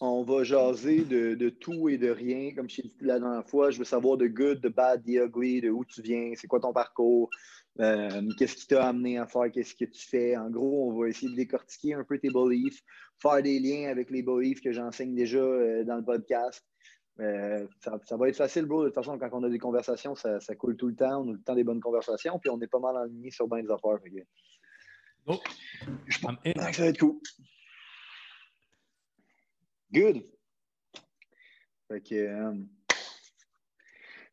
on va jaser de, de tout et de rien. Comme je t'ai dit la dernière fois, je veux savoir de good, de bad, the ugly, de où tu viens, c'est quoi ton parcours, euh, qu'est-ce qui t'a amené à faire, qu'est-ce que tu fais. En gros, on va essayer de décortiquer un peu tes beliefs, faire des liens avec les beliefs que j'enseigne déjà euh, dans le podcast. Euh, ça, ça va être facile, bro. De toute façon, quand on a des conversations, ça, ça coule tout le temps. On a tout le temps des bonnes conversations, puis on est pas mal aligné sur bien des affaires. Fait que Oh, je pense que ça va être cool. Good. Fait euh,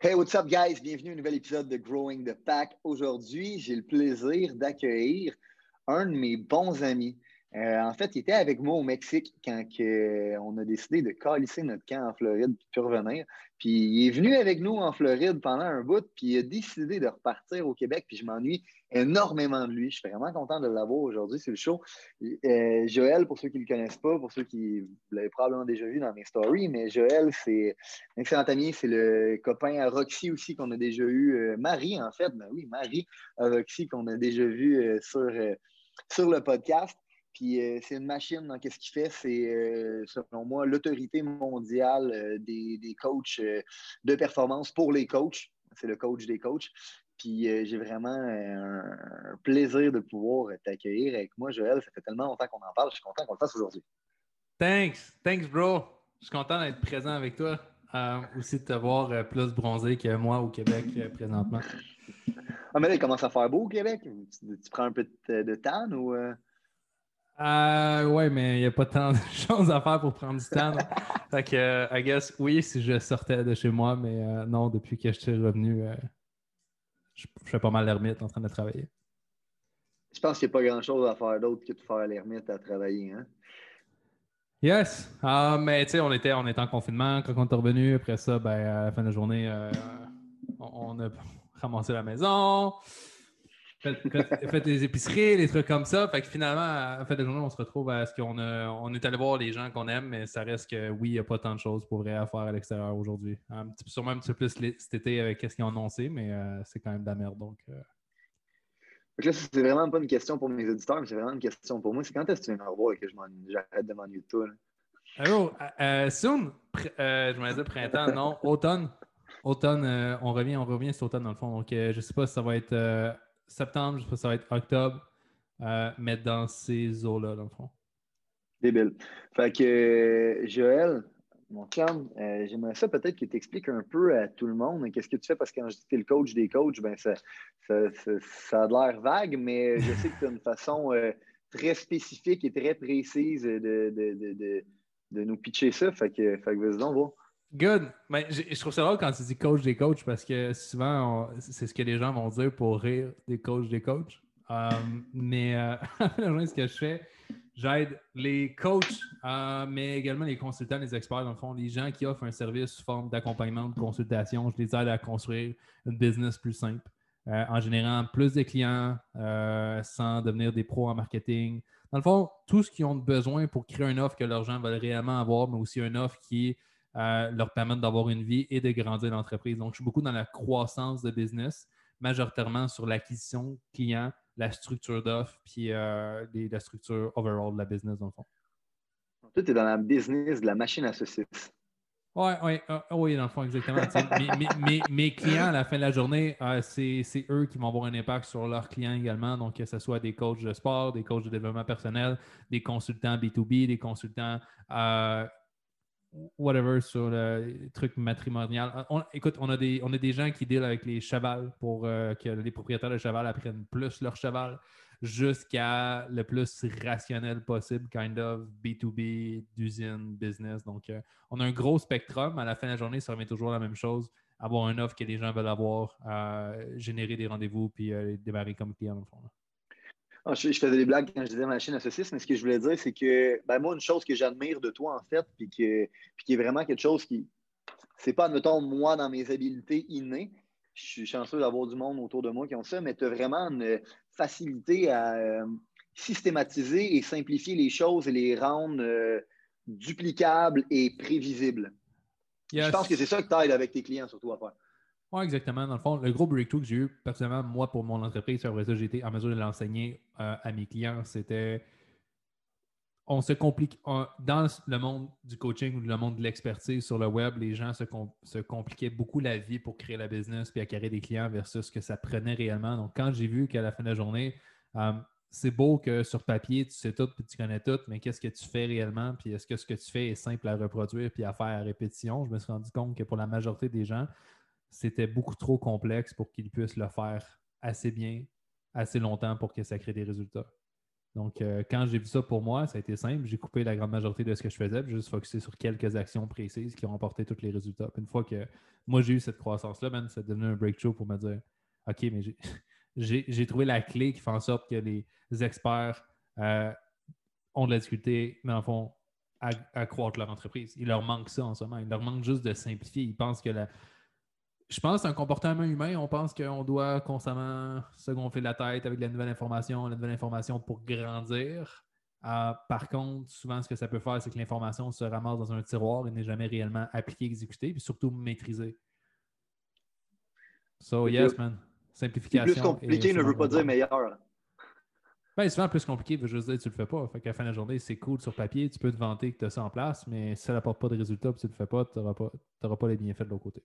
Hey, what's up, guys? Bienvenue à un nouvel épisode de Growing the Pack. Aujourd'hui, j'ai le plaisir d'accueillir un de mes bons amis. Euh, en fait, il était avec moi au Mexique quand euh, on a décidé de calisser notre camp en Floride puis revenir. Puis il est venu avec nous en Floride pendant un bout, puis il a décidé de repartir au Québec, puis je m'ennuie énormément de lui. Je suis vraiment content de l'avoir aujourd'hui sur le show. Euh, Joël, pour ceux qui ne le connaissent pas, pour ceux qui l'avez probablement déjà vu dans mes stories, mais Joël, c'est un excellent ami, c'est le copain à Roxy aussi qu'on a déjà eu. Marie, en fait, ben oui, Marie à Roxy qu'on a déjà vu sur, sur le podcast. Puis euh, c'est une machine dans qu'est-ce qu'il fait? C'est, euh, selon moi, l'autorité mondiale euh, des, des coachs de performance pour les coachs. C'est le coach des coachs. Puis j'ai vraiment un, plaisir de pouvoir t'accueillir avec moi, Joël. Ça fait tellement longtemps qu'on en parle. Je suis content qu'on le fasse aujourd'hui. Thanks. Thanks, bro. Je suis content d'être présent avec toi. Aussi de te voir plus bronzé que moi au Québec présentement. Ah, mais là, il commence à faire beau au Québec. Tu, tu prends un peu de, de tan ou. Euh? Ouais, mais il n'y a pas tant de choses à faire pour prendre du temps. fait que, euh, I guess, oui, si je sortais de chez moi, mais euh, non, depuis que je suis revenu, euh, je, je fais pas mal l'ermite en train de travailler. Je pense qu'il n'y a pas grand-chose à faire d'autre que de faire l'ermite à travailler. Hein? Yes. Ah, mais tu sais, on était, on était en confinement quand on est revenu. Après ça, ben, à la fin de la journée, on, on a ramassé la maison, fait, fait- fait des épiceries, des trucs comme ça. Fait que finalement, à la fin de la journée, on se retrouve à ce qu'on a, on est allé voir les gens qu'on aime, mais ça reste que oui, il n'y a pas tant de choses pour vrai à faire à l'extérieur aujourd'hui. Un petit, sûrement un petit peu plus cet été avec ce qu'ils ont annoncé, mais euh, c'est quand même de la merde. Donc, euh, que là, c'est vraiment pas une question pour mes auditeurs, mais c'est vraiment une question pour moi. C'est quand est-ce que tu viens me revoir et que j'arrête de m'ennuyer de toi? Allô, euh, euh, soon, je me disais printemps, non, automne. Automne, on revient, on revient cet automne dans le fond. Donc, je sais pas si ça va être septembre, je sais pas ça va être octobre, euh, mais dans ces eaux-là, dans le fond. Débile. Fait que, euh, Joël, mon chum, euh, j'aimerais ça peut-être que tu expliques un peu à tout le monde qu'est-ce que tu fais, parce que quand je dis que tu es le coach des coachs, ben ça, ça, ça- a l'air vague, mais je sais que tu as une façon euh, très spécifique et très précise de, de, de, de, nous pitcher ça. Fait que, fait vas-y donc. Good. Mais je trouve ça drôle quand tu dis coach des coachs parce que souvent, c'est ce que les gens vont dire pour rire des coachs des coachs. Euh, mais euh, ce que je fais, j'aide les coachs, euh, mais également les consultants, les experts, dans le fond, les gens qui offrent un service sous forme d'accompagnement, de consultation. Je les aide à construire une business plus simple euh, en générant plus de clients sans devenir des pros en marketing. Dans le fond, tout ce qu'ils ont besoin pour créer une offre que leurs gens veulent réellement avoir, mais aussi une offre qui euh, leur permettre d'avoir une vie et de grandir l'entreprise. Donc, je suis beaucoup dans la croissance de business, majoritairement sur l'acquisition client, la structure d'offre, puis euh, les- la structure overall de la business, dans le fond. Toi, tu es dans la business de la machine à saucisses. Oui, oui, euh, oui, dans le fond, exactement. Mes, mes- mes- mes clients, à la fin de la journée, euh, c'est c'est eux qui vont avoir un impact sur leurs clients également. Donc, que ce soit des coachs de sport, des coachs de développement personnel, des consultants B2B, des consultants euh, whatever sur le truc matrimonial. On- écoute, on a, des, on a des gens qui deal avec les chevals pour euh, que les propriétaires de cheval apprennent plus leur cheval jusqu'à le plus rationnel possible, kind of B2B, d'usine, business. Donc, euh, on a un gros spectrum. À la fin de la journée, ça revient toujours la même chose. Avoir une offre que les gens veulent avoir, euh, générer des rendez-vous, puis démarrer comme client, le fond. Ah, je, je faisais des blagues quand je disais machine à saucisses, mais ce que je voulais dire, c'est que ben, moi, une chose que j'admire de toi, en fait, puis, que, puis qui est vraiment quelque chose qui, c'est pas, admettons, moi, dans mes habiletés innées. Je suis chanceux d'avoir du monde autour de moi qui ont ça, mais tu as vraiment une facilité à euh, systématiser et simplifier les choses et les rendre euh, duplicables et prévisibles. Je pense que c'est ça que tu aides avec tes clients, surtout à faire. Exactement. Dans le fond, le gros breakthrough que j'ai eu personnellement, moi, pour mon entreprise, après ça, j'ai été en mesure de l'enseigner euh, à mes clients, c'était on se complique dans le monde du coaching ou le monde de l'expertise sur le web, les gens se, compliquaient beaucoup la vie pour créer la business puis acquérir des clients versus ce que ça prenait réellement. Donc, quand j'ai vu qu'à la fin de la journée, euh, c'est beau que sur papier, tu sais tout puis tu connais tout, mais qu'est-ce que tu fais réellement? Puis est-ce que ce que tu fais est simple à reproduire puis à faire à répétition? Je me suis rendu compte que pour la majorité des gens, c'était beaucoup trop complexe pour qu'ils puissent le faire assez bien, assez longtemps pour que ça crée des résultats. Donc, euh, quand j'ai vu ça pour moi, ça a été simple. J'ai coupé la grande majorité de ce que je faisais, puis juste focusé sur quelques actions précises qui ont apporté tous les résultats. une fois que moi, j'ai eu cette croissance-là, man, ça a devenu un breakthrough pour me dire OK, mais j'ai trouvé la clé qui fait en sorte que les experts euh, ont de la difficulté, mais en fond, à, à croître leur entreprise. Il leur manque ça en ce moment. Il leur manque juste de simplifier. Ils pensent que la, je pense que c'est un comportement humain. On pense qu'on doit constamment se gonfler la tête avec la nouvelle information, la nouvelle information pour grandir. Euh, par contre, souvent, ce que ça peut faire, c'est que l'information se ramasse dans un tiroir et n'est jamais réellement appliquée, exécutée, puis surtout maîtrisée. So, yes, man. Simplification. Plus compliqué ne veut pas dire meilleur. Ben, souvent, plus compliqué veut juste dire que tu le fais pas. Fait qu'à la fin de la journée, c'est cool sur papier, tu peux te vanter que tu as ça en place, mais si ça n'apporte pas de résultats et tu ne le fais pas, tu n'auras pas, pas les bienfaits de l'autre côté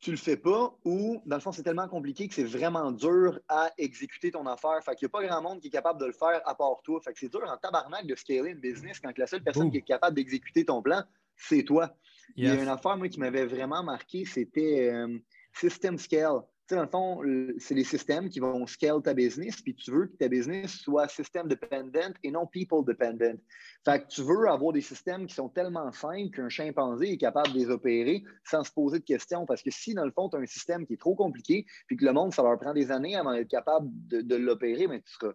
tu le fais pas ou, dans le fond, c'est tellement compliqué que c'est vraiment dur à exécuter ton affaire. Fait qu'il n'y a pas grand monde qui est capable de le faire à part toi. Fait que c'est dur en tabarnak de scaler une business quand la seule personne qui est capable d'exécuter ton plan, c'est toi. Il y a une affaire, moi, qui m'avait vraiment marqué, c'était euh, System Scale dans le fond, c'est les systèmes qui vont scale ta business, puis tu veux que ta business soit système dependent et non people dependent. Fait que tu veux avoir des systèmes qui sont tellement simples qu'un chimpanzé est capable de les opérer sans se poser de questions. Parce que si, dans le fond, tu as un système qui est trop compliqué, puis que le monde, ça leur prend des années avant d'être capable de, l'opérer, mais tu seras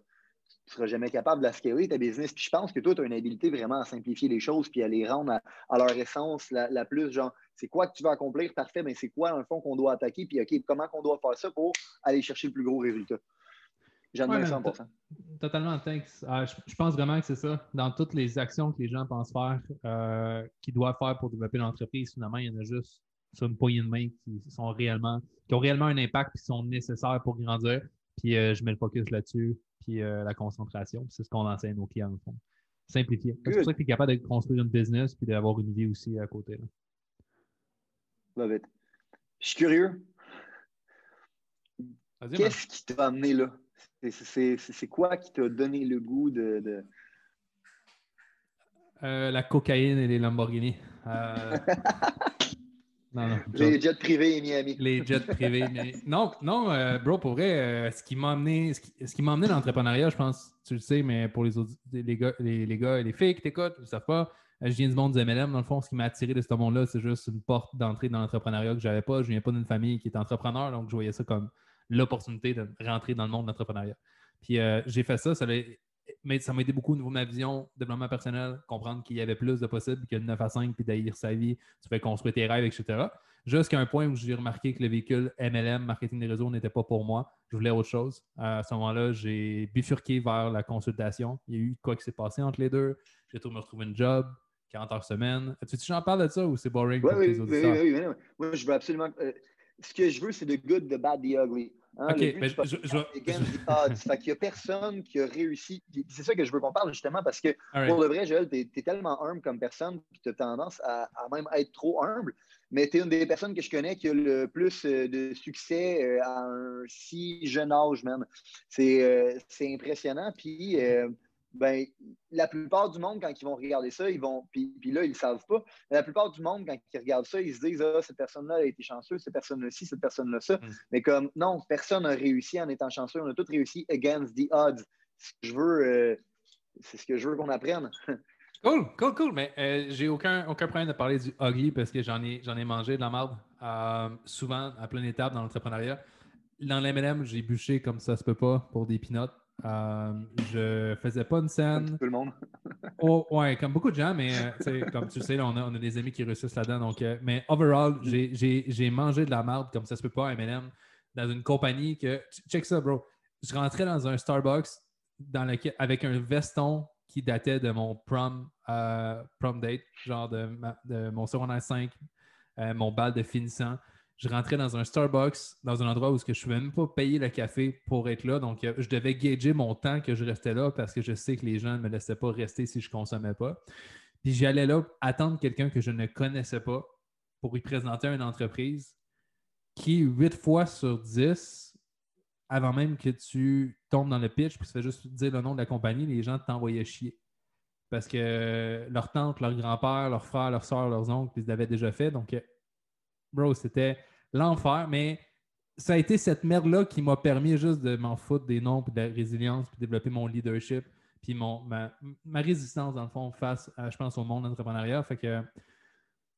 tu ne seras jamais capable de la scaler, ta business. Puis je pense que toi, tu as une habilité vraiment à simplifier les choses puis à les rendre à, leur essence la, plus, genre, c'est quoi que tu veux accomplir, parfait, mais c'est quoi, dans le fond, qu'on doit attaquer, puis OK, comment qu'on doit faire ça pour aller chercher le plus gros résultat? J'en ai 100%. Totalement, thanks. Ah, je, pense vraiment que c'est ça. Dans toutes les actions que les gens pensent faire, euh, qu'ils doivent faire pour développer l'entreprise, finalement, il y en a juste sur une poignée de main qui sont réellement, qui ont réellement un impact et qui sont nécessaires pour grandir. Puis euh, je mets le focus là-dessus puis euh, la concentration. C'est ce qu'on enseigne aux clients, au fond. Simplifier. C'est pour ça que tu es capable de construire une business puis d'avoir une vie aussi à côté. Là. Love it. Je suis curieux. Qu'est-ce qui t'a amené là? C'est quoi qui t'a donné le goût de. Euh, la cocaïne et les Lamborghini. Euh, les jets privés Miami. Les jets privés. mais... Non, non euh, bro, pour vrai, ce qui m'a amené, ce qui, m'a amené dans l'entrepreneuriat, je pense, tu le sais, mais pour les, les, gars, les, gars et les filles qui t'écoutent, ils ne savent pas, je viens du monde du MLM. Dans le fond, ce qui m'a attiré de ce monde-là, c'est juste une porte d'entrée dans l'entrepreneuriat que je n'avais pas. Je ne viens pas d'une famille qui est entrepreneur, donc je voyais ça comme l'opportunité de rentrer dans le monde de l'entrepreneuriat. Puis j'ai fait ça, ça m'a aidé beaucoup au niveau de ma vision, développement personnel, comprendre qu'il y avait plus de possibles que 9 à 5, puis d'haïr sa vie, tu fais construire tes rêves, etc. Jusqu'à un point où j'ai remarqué que le véhicule MLM, marketing des réseaux, n'était pas pour moi. Je voulais autre chose. À ce moment-là, j'ai bifurqué vers la consultation. Il y a eu quoi qui s'est passé entre les deux. J'ai trouvé me retrouver un job, 40 heures semaine. Tu veux que j'en parle de ça ou c'est boring pour oui, oui, oui, oui, Moi, je veux absolument. Euh, ce que je veux, c'est the good, the bad, the ugly. Hein, OK, mais je, je, fait qu'il n'y a personne qui a réussi. C'est ça que je veux qu'on parle justement parce que pour le vrai, Joël, tu es, tellement humble comme personne que tu as tendance à, même être trop humble. Mais tu es une des personnes que je connais qui a le plus euh, de succès euh, à un si jeune âge, même. C'est euh, impressionnant. Puis ben, la plupart du monde, quand ils vont regarder ça, ils vont. Puis, là, ils ne savent pas. la plupart du monde, quand ils regardent ça, ils se disent Ah, cette personne-là a été chanceuse, cette personne-là ci, cette personne-là ça. Mm. Mais comme non, personne n'a réussi en étant chanceux. On a tous réussi against the odds. je veux, euh, c'est ce que je veux qu'on apprenne. cool, cool, cool. Mais euh, j'ai aucun, aucun problème de parler du ugly parce que j'en ai, j'en ai mangé de la merde euh, souvent à plein étape dans l'entrepreneuriat. Dans l'MLM, j'ai bûché comme ça se peut pas pour des pinottes Euh, je faisais pas une scène. Comme tout le monde. oh, ouais, comme beaucoup de gens, mais euh, comme tu sais, on, a, on, a, des amis qui réussissent là-dedans. Donc, euh, mais overall, mm. j'ai mangé de la merde comme ça se peut pas à M&M dans une compagnie que. Check ça, bro. Je rentrais dans un Starbucks dans lequel, avec un veston qui datait de mon prom, prom date, genre de, de mon secondaire 5, mon bal de finissant je rentrais dans un Starbucks, dans un endroit où je ne pouvais même pas payer le café pour être là. Donc, euh, je devais gager mon temps que je restais là parce que je sais que les gens ne me laissaient pas rester si je ne consommais pas. Puis j'allais là attendre quelqu'un que je ne connaissais pas pour lui présenter une entreprise qui, huit fois sur dix, avant même que tu tombes dans le pitch, puis tu fais juste dire le nom de la compagnie, les gens t'envoyaient chier. Parce que leur tante, leur grand-père, leur frère, leur soeur, leurs oncles, ils l'avaient déjà fait. Donc, euh, bro, c'était l'enfer. Mais ça a été cette merde-là qui m'a permis juste de m'en foutre des noms, puis de la résilience, puis de développer mon leadership, puis mon, ma, résistance, dans le fond, face, à, je pense, au monde d'entrepreneuriat. Fait que,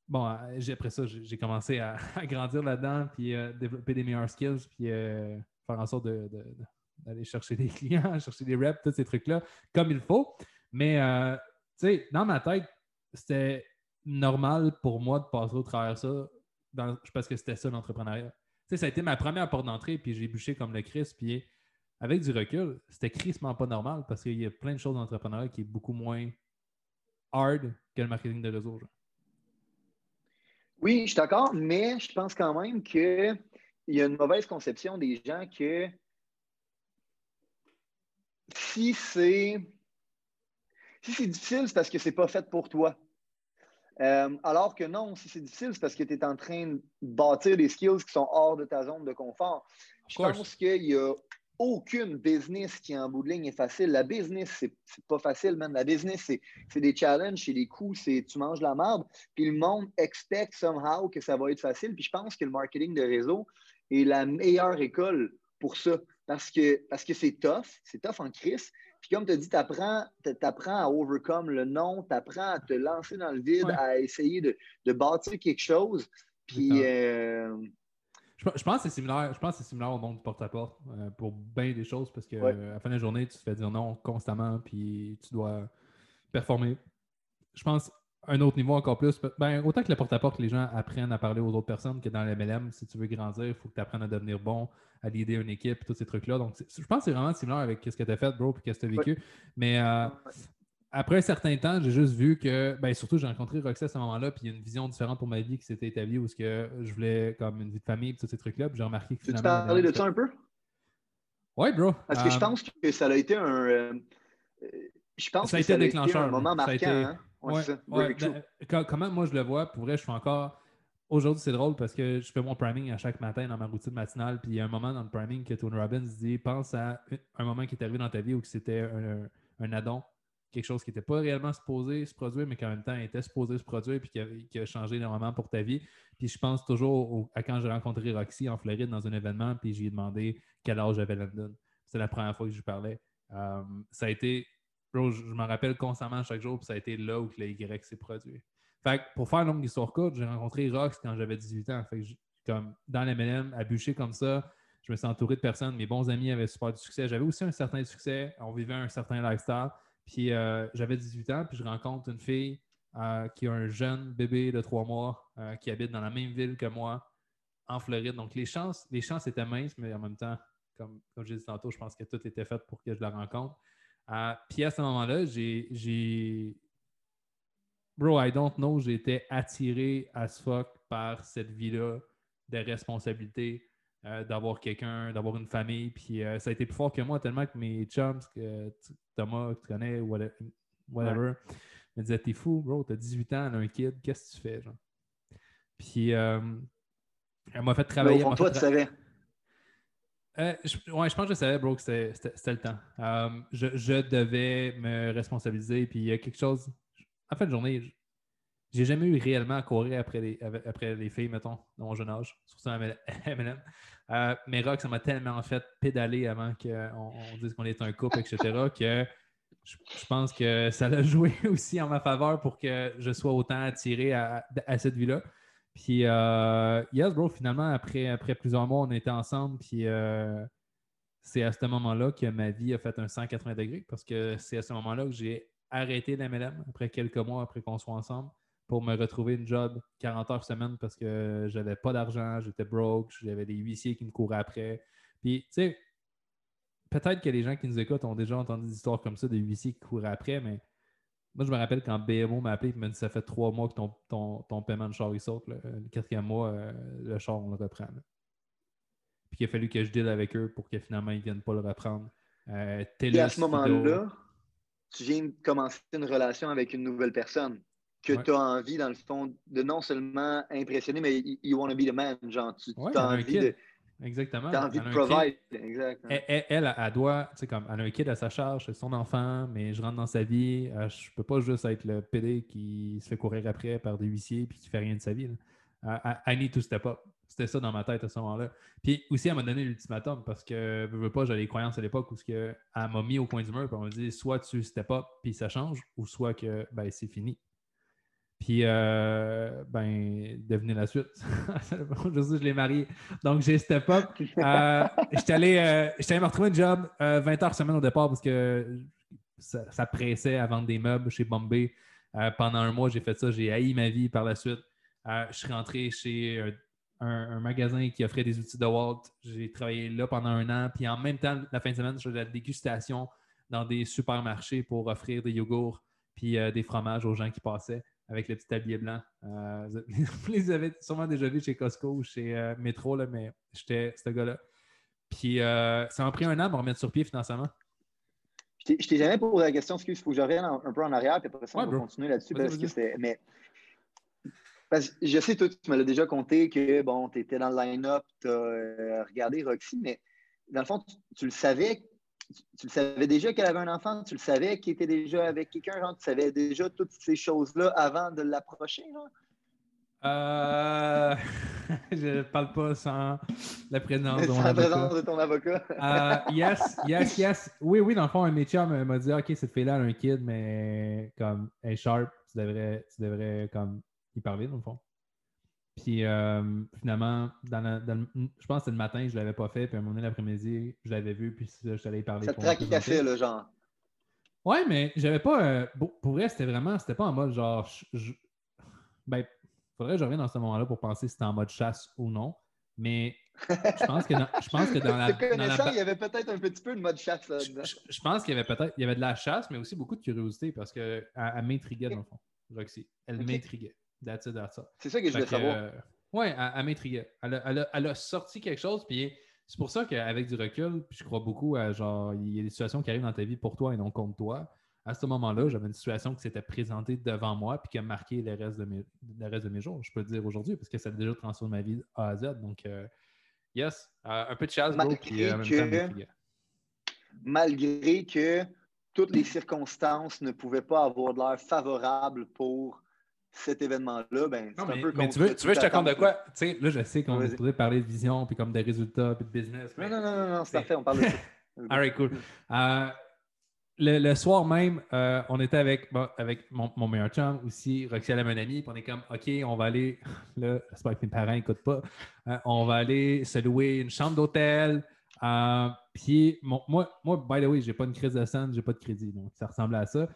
bon, après ça, j'ai commencé à, grandir là-dedans, puis euh, développer des meilleurs skills, puis euh, faire en sorte d'aller chercher des clients, chercher des reps, tous ces trucs-là, comme il faut. Mais, euh, tu sais, dans ma tête, c'était normal pour moi de passer au travers de ça parce que c'était ça l'entrepreneuriat. Ça a été ma première porte d'entrée, puis j'ai bûché comme le Chris, puis avec du recul, c'était crissement pas normal parce qu'il y a plein de choses dans l'entrepreneuriat qui est beaucoup moins hard que le marketing de réseau. Oui, je suis d'accord, mais je pense quand même qu'il y a une mauvaise conception des gens que si c'est si c'est difficile, c'est parce que c'est pas fait pour toi. Euh, alors que non, si c'est difficile, c'est parce que tu es en train de bâtir des skills qui sont hors de ta zone de confort. Je pense qu'il n'y a aucune business qui, en bout de ligne, est facile. La business, c'est pas facile, même. La business, c'est des challenges, c'est des coups, c'est tu manges la merde. Puis le monde expecte somehow que ça va être facile. Puis je pense que le marketing de réseau est la meilleure école pour ça. Parce que parce que c'est tough, c'est tough en crise, puis comme tu as dit, tu apprends, à overcome le non, tu apprends à te lancer dans le vide, à essayer de, bâtir quelque chose. Puis. Euh, je, pense que c'est similaire, je pense c'est similaire au monde du porte-à-porte euh, pour bien des choses parce qu'à la fin de la journée, tu te fais dire non constamment, puis tu dois performer. Je pense un autre niveau encore plus. Ben, autant que le porte-à-porte, les gens apprennent à parler aux autres personnes que dans le MLM, si tu veux grandir, il faut que tu apprennes à devenir bon, à l'idée une équipe, tous ces trucs-là. Donc, je pense que c'est vraiment similaire avec ce que tu as fait, bro, et ce que tu as vécu. Mais euh, après un certain temps, j'ai juste vu que, ben, surtout, j'ai rencontré Roxy à ce moment-là, puis il y a une vision différente pour ma vie qui s'était établie où ce que je voulais comme une vie de famille, tous ces trucs-là. Puis j'ai remarqué que. Tu peux parler de ça un peu? Oui, bro. Parce que je euh, pense que ça a été un. Euh, je pense ça a été que ça a déclencheur. Été un moment marquant. Hein? Ouais, ben, comment moi je le vois, pour vrai, je suis encore. Aujourd'hui, c'est drôle parce que je fais mon priming à chaque matin dans ma routine matinale. Puis il y a un moment dans le priming que Tony Robbins dit pense à un moment qui est arrivé dans ta vie où c'était un, un, addon, quelque chose qui n'était pas réellement supposé se produire, mais qui en même temps était supposé se produire puis qui a, qui a changé énormément pour ta vie. Puis je pense toujours à quand j'ai rencontré Roxy en Floride dans un événement, puis j'ai demandé quel âge avait London. C'est la première fois que je lui parlais. Euh, ça a été Bro, je, m'en rappelle constamment chaque jour, puis ça a été là où le Y s'est produit. Fait que pour faire une longue histoire courte, j'ai rencontré Rox quand j'avais 18 ans. Comme dans l'MLM, à bûcher comme ça, je me suis entouré de personnes. Mes bons amis avaient super du succès. J'avais aussi un certain succès. On vivait un certain lifestyle. Puis euh, j'avais 18 ans, puis je rencontre une fille euh, qui a un jeune bébé de trois mois euh, qui habite dans la même ville que moi, en Floride. Donc les chances, les chances étaient minces, mais en même temps, comme, comme j'ai dit tantôt, je pense que tout était fait pour que je la rencontre. Euh, puis à ce moment-là, j'ai. Bro, I don't know, j'ai été attiré as fuck par cette vie-là de responsabilité, euh, d'avoir quelqu'un, d'avoir une famille. Puis euh, ça a été plus fort que moi, tellement que mes chums, que Thomas, que tu connais, whatever, me disaient T'es fou, bro, t'as 18 ans, un kid, qu'est-ce que tu fais, genre? Puis elle m'a fait travailler. Au toi, tu savais. Euh, je, ouais, je pense que je savais, bro, que c'était le temps. Euh, je, devais me responsabiliser. Puis il y a quelque chose. En fin de journée, j'ai jamais eu réellement à courir après les, après les filles, mettons, dans mon jeune âge, surtout à. Euh, mais Rock, ça m'a tellement fait pédaler avant qu'on on dise qu'on est un couple, etc., que je, pense que ça a joué aussi en ma faveur pour que je sois autant attiré à cette vie-là. Puis, euh, yes, bro, finalement, après, après plusieurs mois, on était ensemble. Puis, euh, c'est à ce moment-là que ma vie a fait un 180 degrés parce que c'est à ce moment-là que j'ai arrêté l'MLM après quelques mois après qu'on soit ensemble pour me retrouver une job 40 heures semaine parce que j'avais pas d'argent, j'étais broke, j'avais des huissiers qui me couraient après. Puis, tu sais, peut-être que les gens qui nous écoutent ont déjà entendu des histoires comme ça, des huissiers qui couraient après, mais moi, je me rappelle quand BMO m'a appelé et m'a dit ça fait trois mois que ton, ton, paiement de char il saute. Le quatrième mois, euh, le char, on le reprend. Puis il a fallu que je deal avec eux pour que finalement ils ne viennent pas le reprendre. Euh, et à ce moment-là, tu viens de commencer une relation avec une nouvelle personne que tu as envie, dans le fond, de non seulement impressionner, mais you want to be the man. Genre, tu as envie de. Exactement. Tu as envie de provide. Elle, elle, doit, tu sais, comme, elle a un kid à sa charge, c'est son enfant, mais je rentre dans sa vie. Euh, je peux pas juste être le PD qui se fait courir après par des huissiers puis qui fait rien de sa vie. I, need to step up. C'était ça dans ma tête à ce moment-là. Puis aussi, elle m'a donné l'ultimatum parce que, je veux pas, j'avais les croyances à l'époque où ce que, elle m'a mis au coin du mur et elle m'a dit soit tu step up puis ça change, ou soit que ben, c'est fini. Puis, euh, ben, devenez la suite. je sais, je l'ai marié. Donc, j'ai step up. Euh, j'étais allé, euh, allé, me retrouver un job 20 heures semaine au départ parce que ça, pressait à vendre des meubles chez Bombay. pendant un mois, j'ai fait ça. J'ai haï ma vie par la suite. je suis rentré chez un, magasin qui offrait des outils de Walt. J'ai travaillé là pendant un an. Puis, en même temps, la fin de semaine, je faisais la dégustation dans des supermarchés pour offrir des yogourts puis des fromages aux gens qui passaient avec le petit tablier blanc. Euh, vous les avez sûrement déjà vus chez Costco ou chez euh, Metro, là, mais j'étais ce gars-là. Puis euh, ça m'a pris un an pour remettre sur pied financièrement. Je t'ai jamais posé la question, excuse, il faut que je revienne un, peu en arrière, puis après ça, on va continuer là-dessus. Parce que c'est. Mais parce que je sais, toi, tu me l'as déjà compté que bon, tu étais dans le line-up, tu as regardé Roxy, mais dans le fond, tu le savais tu, le savais déjà qu'elle avait un enfant? Tu le savais qu'elle était déjà avec quelqu'un? Tu savais déjà toutes ces choses-là avant de l'approcher? Euh... je ne parle pas sans la présence de mon avocat. présence de ton avocat. euh, yes, yes, yes. Oui, oui, dans le fond, un métier m'a dit OK, cette fille-là a un kid, mais comme elle est sharp, tu devrais, tu devrais comme y parler, dans le fond. Puis euh, finalement, dans, je pense que c'était le matin, je ne l'avais pas fait. Puis à un moment donné, l'après-midi, je l'avais vu. Puis je suis allé parler. Ça te tracassait, le genre. Ouais, mais j'avais pas. Euh, pour vrai, c'était vraiment. C'était pas en mode genre. Je, ben, faudrait que je revienne dans ce moment-là pour penser si c'était en mode chasse ou non. Mais je pense que dans, je pense que dans la. il y avait peut-être un petit peu de mode chasse là je, je, pense qu'il y avait peut-être. Il y avait de la chasse, mais aussi beaucoup de curiosité parce qu'elle m'intriguait dans le fond. Roxy. Elle m'intriguait. C'est ça que je voulais savoir. Euh, oui, elle, m'intriguait. Elle, a sorti quelque chose, puis c'est pour ça qu'avec du recul, puis je crois beaucoup à genre, il y a des situations qui arrivent dans ta vie pour toi et non contre toi. À ce moment-là, j'avais une situation qui s'était présentée devant moi puis qui a marqué le reste de mes, le reste de mes jours. Je peux le dire aujourd'hui parce que ça a déjà transformé ma vie A à Z. Donc, euh, yes, euh, un peu de chasse, malgré que, Malgré que toutes les circonstances ne pouvaient pas avoir de l'air favorable pour cet événement-là, ben, c'est un peu Mais tu veux, tu veux je te raconte de quoi? Tu sais, là, je sais qu'on pourrait parler de vision, puis comme des résultats, puis de business. Non, non, non, non, c'est parfait, on parle de ça. All right, cool. Euh, le, soir même, euh, on était avec, avec mon, mon, meilleur chum aussi, Roxy mon ami, puis on est comme, OK, on va aller, là, j'espère que mes parents n'écoutent pas, euh, on va aller se louer une chambre d'hôtel. puis, moi, moi, by the way, j'ai pas une crise de sang, j'ai pas de crédit, donc ça ressemble à ça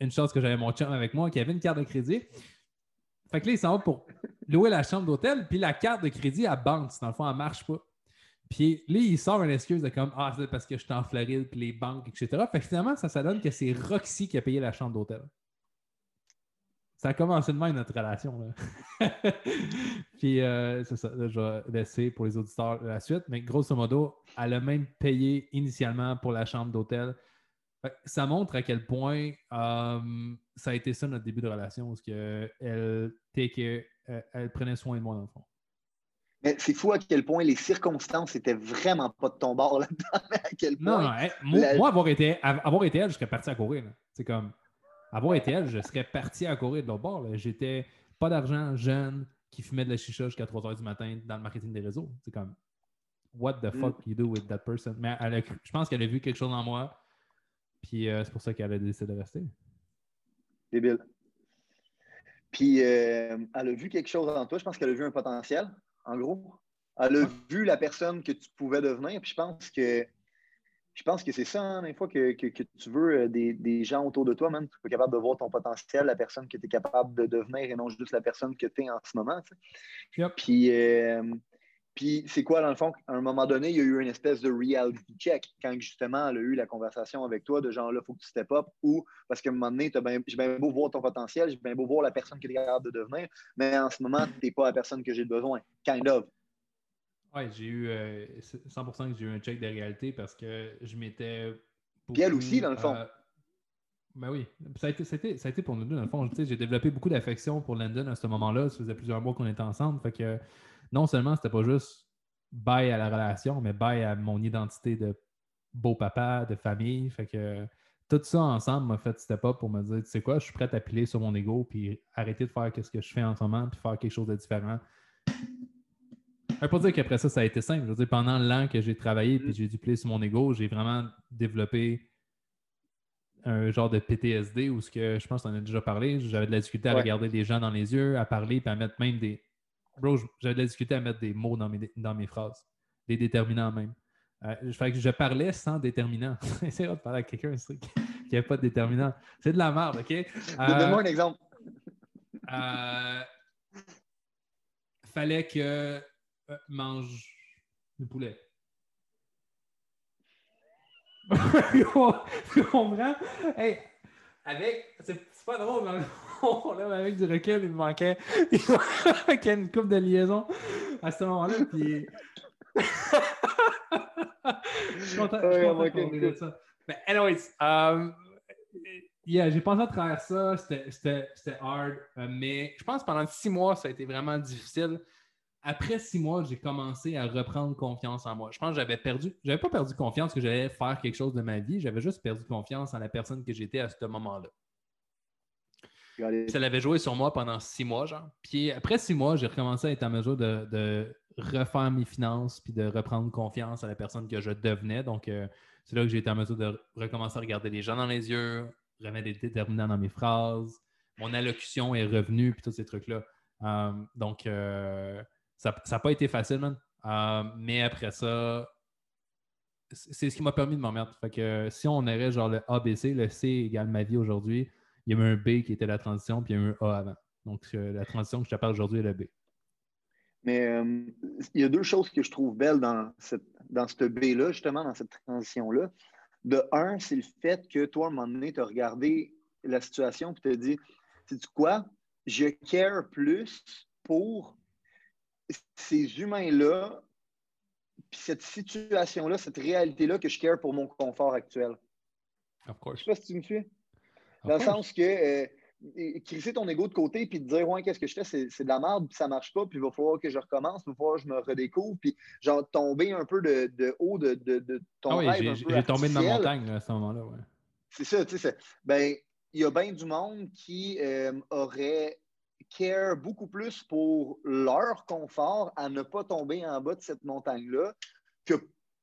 une chance que j'avais mon chum avec moi qui avait une carte de crédit. Fait que là, il s'en va pour louer la chambre d'hôtel, puis la carte de crédit, elle banque. Dans le fond, elle marche pas. Puis là, il sort une excuse de comme Ah, c'est parce que je suis en Floride, puis les banques, etc. Fait que finalement, ça, ça donne que c'est Roxy qui a payé la chambre d'hôtel. Ça a commencé de même notre relation. puis euh, c'est ça, je vais laisser pour les auditeurs la suite. Mais grosso modo, elle a même payé initialement pour la chambre d'hôtel ça montre à quel point euh, ça a été ça notre début de relation, parce qu'elle elle, euh, elle prenait soin de moi dans le fond. Mais c'est fou à quel point les circonstances étaient vraiment pas de ton bord là-dedans. Non, non moi, avoir, été, avoir été elle, je serais parti à courir. C'est comme avoir été elle, je serais parti à courir de l'autre bord. J'étais pas d'argent, jeune, qui fumait de la chicha jusqu'à 3 h du matin dans le marketing des réseaux. C'est comme What the mm. fuck you do with that person? Mais je pense qu'elle a vu quelque chose en moi puis euh, c'est pour ça qu'elle a décidé de rester. Débile. Puis euh, elle a vu quelque chose en toi. Je pense qu'elle a vu un potentiel, en gros. Elle a vu la personne que tu pouvais devenir. Puis je pense que je pense que c'est ça, hein, une fois que, tu veux euh, des, gens autour de toi, même, tu es capable de voir ton potentiel, la personne que tu es capable de devenir et non juste la personne que tu es en ce moment. Puis, euh, puis c'est quoi, dans le fond, à un moment donné, il y a eu une espèce de reality check quand justement elle a eu la conversation avec toi de genre là, il faut que tu step up ou parce qu'à un moment donné, j'ai bien beau voir ton potentiel, j'ai bien beau voir la personne que tu es capable de devenir, mais en ce moment, tu n'es pas la personne que j'ai besoin. Kind of. Oui, j'ai eu 100% euh, que j'ai eu un check de réalité parce que je m'étais. Puis elle aussi, dans le fond. Euh, ben oui, ça a, été, ça, a été, pour nous deux, dans le fond. J'ai développé beaucoup d'affection pour Landon à ce moment-là. Ça faisait plusieurs mois qu'on était ensemble. Fait que non seulement c'était pas juste bye à la relation, mais bye à mon identité de beau papa, de famille. Fait que tout ça ensemble m'a fait step up pour me dire, tu sais quoi, je suis prêt à piler sur mon ego puis arrêter de faire ce que je fais en ce moment puis faire quelque chose de différent ne pas dire qu'après ça, ça a été simple. Je veux dire, pendant l'an que j'ai travaillé et j'ai duplié sur mon ego, j'ai vraiment développé un genre de PTSD où ce que je pense qu'on en a déjà parlé. J'avais de la difficulté à regarder des gens dans les yeux, à parler, puis à mettre même des. Bro, j'avais de la difficulté à mettre des mots dans mes, dans mes phrases, des déterminants même. Euh, que je parlais sans déterminant. C'est de parler à quelqu'un qui n'a pas de déterminant. C'est de la merde, OK? Donne-moi un exemple. Euh, fallait que euh, mange du poulet. tu comprends? Hey, avec. C'est pas drôle, mais avec du recul, il me manquait, il manquait une coupe de liaison à ce moment-là. Puis. je suis content, de ça. Mais, anyways, um, yeah, j'ai pensé à travers ça. C'était hard. Euh, mais je pense que pendant six mois, ça a été vraiment difficile après six mois, j'ai commencé à reprendre confiance en moi. Je pense que j'avais perdu, j'avais pas perdu confiance que j'allais faire quelque chose de ma vie, j'avais juste perdu confiance en la personne que j'étais à ce moment-là. Ça l'avait joué sur moi pendant six mois, genre. Puis après six mois, j'ai recommencé à être en mesure de, refaire mes finances puis de reprendre confiance à la personne que je devenais. Donc, euh, c'est là que j'ai été en mesure de recommencer à regarder les gens dans les yeux, remettre des déterminants dans mes phrases. Mon allocution est revenue, puis tous ces trucs-là. Euh, donc, euh, ça n'a pas été facile, man. Mais après ça, c'est ce qui m'a permis de m'en mettre. Fait que si on aurait genre le ABC, le C égale ma vie aujourd'hui, il y a eu un B qui était la transition, puis il y a eu un A avant. Donc euh, la transition que je te parle aujourd'hui est le B. Mais euh, il y a deux choses que je trouve belles dans cette, dans ce B-là, justement, dans cette transition-là. De un, c'est le fait que toi, à un moment donné, tu as regardé la situation et tu as dit Sais-tu quoi? Je care plus pour ces humains-là, puis cette situation-là, cette réalité-là que je care pour mon confort actuel. Of course. Je sais pas si tu me suis. Dans le sens que euh, crisser ton ego de côté puis te dire ouais qu'est-ce que je fais? C'est de la merde puis ça marche pas puis il va falloir que je recommence il va falloir que je me redécouvre puis genre tomber un peu de, haut de, de, ton ah oui, j'ai tombé de ma montagne à ce moment-là ouais. c'est ça tu sais ben il y a bien du monde qui euh, aurait care beaucoup plus pour leur confort à ne pas tomber en bas de cette montagne-là que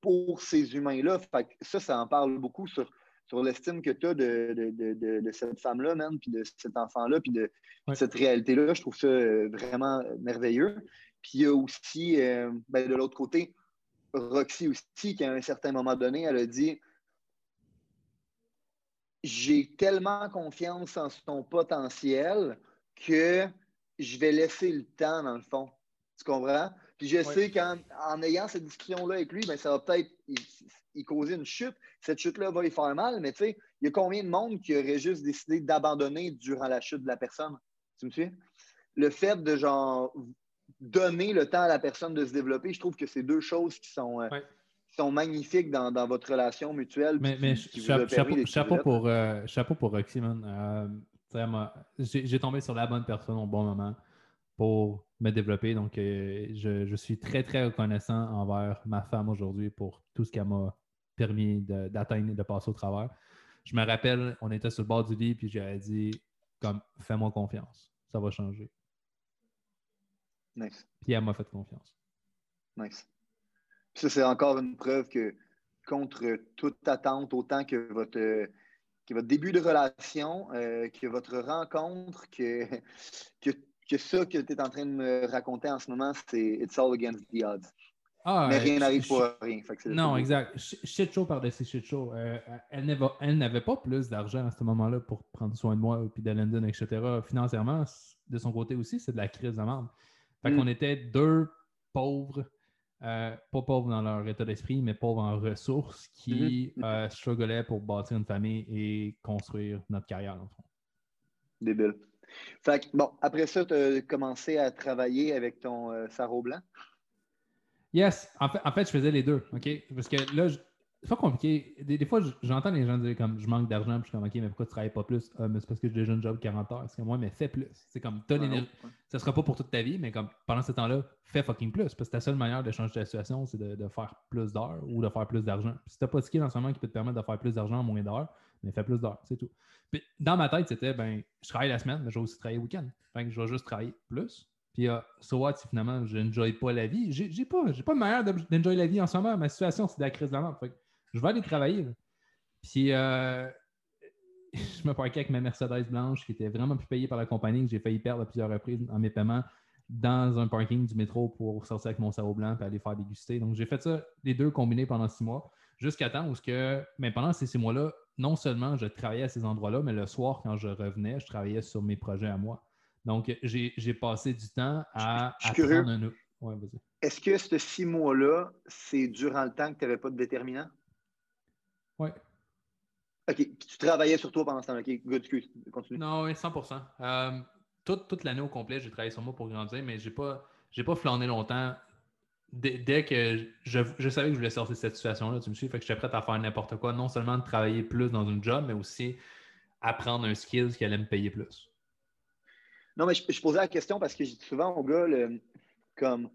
pour ces humains-là. Ça, ça en parle beaucoup sur, sur l'estime que tu as de, cette femme-là, même, puis de cet enfant-là, puis de cette réalité-là. Je trouve ça euh, vraiment merveilleux. Puis il y a aussi, euh, ben, de l'autre côté, Roxy aussi, qui à un certain moment donné, elle a dit J'ai tellement confiance en son potentiel que je vais laisser le temps, dans le fond. Tu comprends? Puis je sais qu'en en ayant cette discussion-là avec lui, ben, ça va peut-être y, causer une chute. Cette chute-là va lui faire mal, mais tu sais, il y a combien de monde qui aurait juste décidé d'abandonner durant la chute de la personne? Tu me suis? Le fait de genre donner le temps à la personne de se développer, je trouve que c'est deux choses qui sont, euh, sont magnifiques dans, votre relation mutuelle. Mais, chapeau, pour, euh, chapeau pour Roxy, man. Euh, j'ai tombé sur la bonne personne au bon moment pour me développer. Donc, euh, je, suis très, très reconnaissant envers ma femme aujourd'hui pour tout ce qu'elle m'a permis d'atteindre et de passer au travers. Je me rappelle, on était sur le bord du lit, puis j'avais dit, comme, fais-moi confiance, ça va changer. Nice. Puis elle m'a fait confiance. Nice. Ça, c'est encore une preuve que contre toute attente, autant que votre que votre début de relation, euh, que votre rencontre, que, que, que ça que tu es en train de me raconter en ce moment, c'est It's all against the odds. Ah, mais rien n'arrive pour rien. non, exact. Shit show par-dessus shit show. Euh, elle n'avait pas plus d'argent à ce moment-là pour prendre soin de moi, puis de London, etc. Financièrement, de son côté aussi, c'est de la crise de merde. Fait qu'on mm. était deux pauvres, euh, pas pauvres dans leur état d'esprit, mais pauvres en ressources qui mm-hmm. euh, strugglaient pour bâtir une famille et construire notre carrière, dans le fond. Débile. Fait bon, après ça, tu as commencé à travailler avec ton sarreau blanc? Yes. En fait, en fait, je faisais les deux. OK? Parce que là, c'est pas compliqué. Des, fois, j'entends les gens dire comme je manque d'argent, puis je suis comme OK, mais pourquoi tu travailles pas plus? Ah, mais c'est parce que j'ai déjà un job 40 heures. C'est comme moi, mais fais plus. C'est comme t'as l'énergie. Ça sera pas pour toute ta vie, mais comme pendant ce temps-là, fais fucking plus. Parce que ta seule manière de changer ta situation, c'est de, faire plus d'heures ou de faire plus d'argent. Si t'as pas de skill en ce moment qui peut te permettre de faire plus d'argent en moins d'heures, mais fais plus d'heures. C'est tout. Puis dans ma tête, c'était ben, je travaille la semaine, mais je vais aussi travailler le week-end. Fait que je vais juste travailler plus, puis, uh, so what, si finalement, je n'enjoye pas la vie, j'ai, pas, j'ai pas de manière d'enjoyer la vie en ce moment. Ma situation, c'est de la crise de la mort. Je vais aller travailler. Puis, euh, je me parquais avec ma Mercedes blanche qui était vraiment plus payée par la compagnie, que j'ai failli perdre à plusieurs reprises en mes paiements dans un parking du métro pour sortir avec mon cerveau blanc et aller faire déguster. Donc, j'ai fait ça, les deux combinés pendant six mois, jusqu'à temps où, que, mais pendant ces six mois-là, non seulement je travaillais à ces endroits-là, mais le soir, quand je revenais, je travaillais sur mes projets à moi. Donc, j'ai passé du temps à, apprendre un ouais, Est-ce que ce six mois-là, c'est durant le temps que tu n'avais pas de déterminant? Oui. OK. tu travaillais sur toi pendant ce temps. OK, good, continue. Non, oui, 100% euh, toute, l'année au complet, j'ai travaillé sur moi pour grandir, mais je n'ai pas, pas flâné longtemps. Dès, que je, savais que je voulais sortir de cette situation-là, tu me suis, fait que j'étais prêt à faire n'importe quoi, non seulement de travailler plus dans une job, mais aussi apprendre un skill qui allait me payer plus. Non, mais je, posais la question parce que j'ai souvent au gars, comme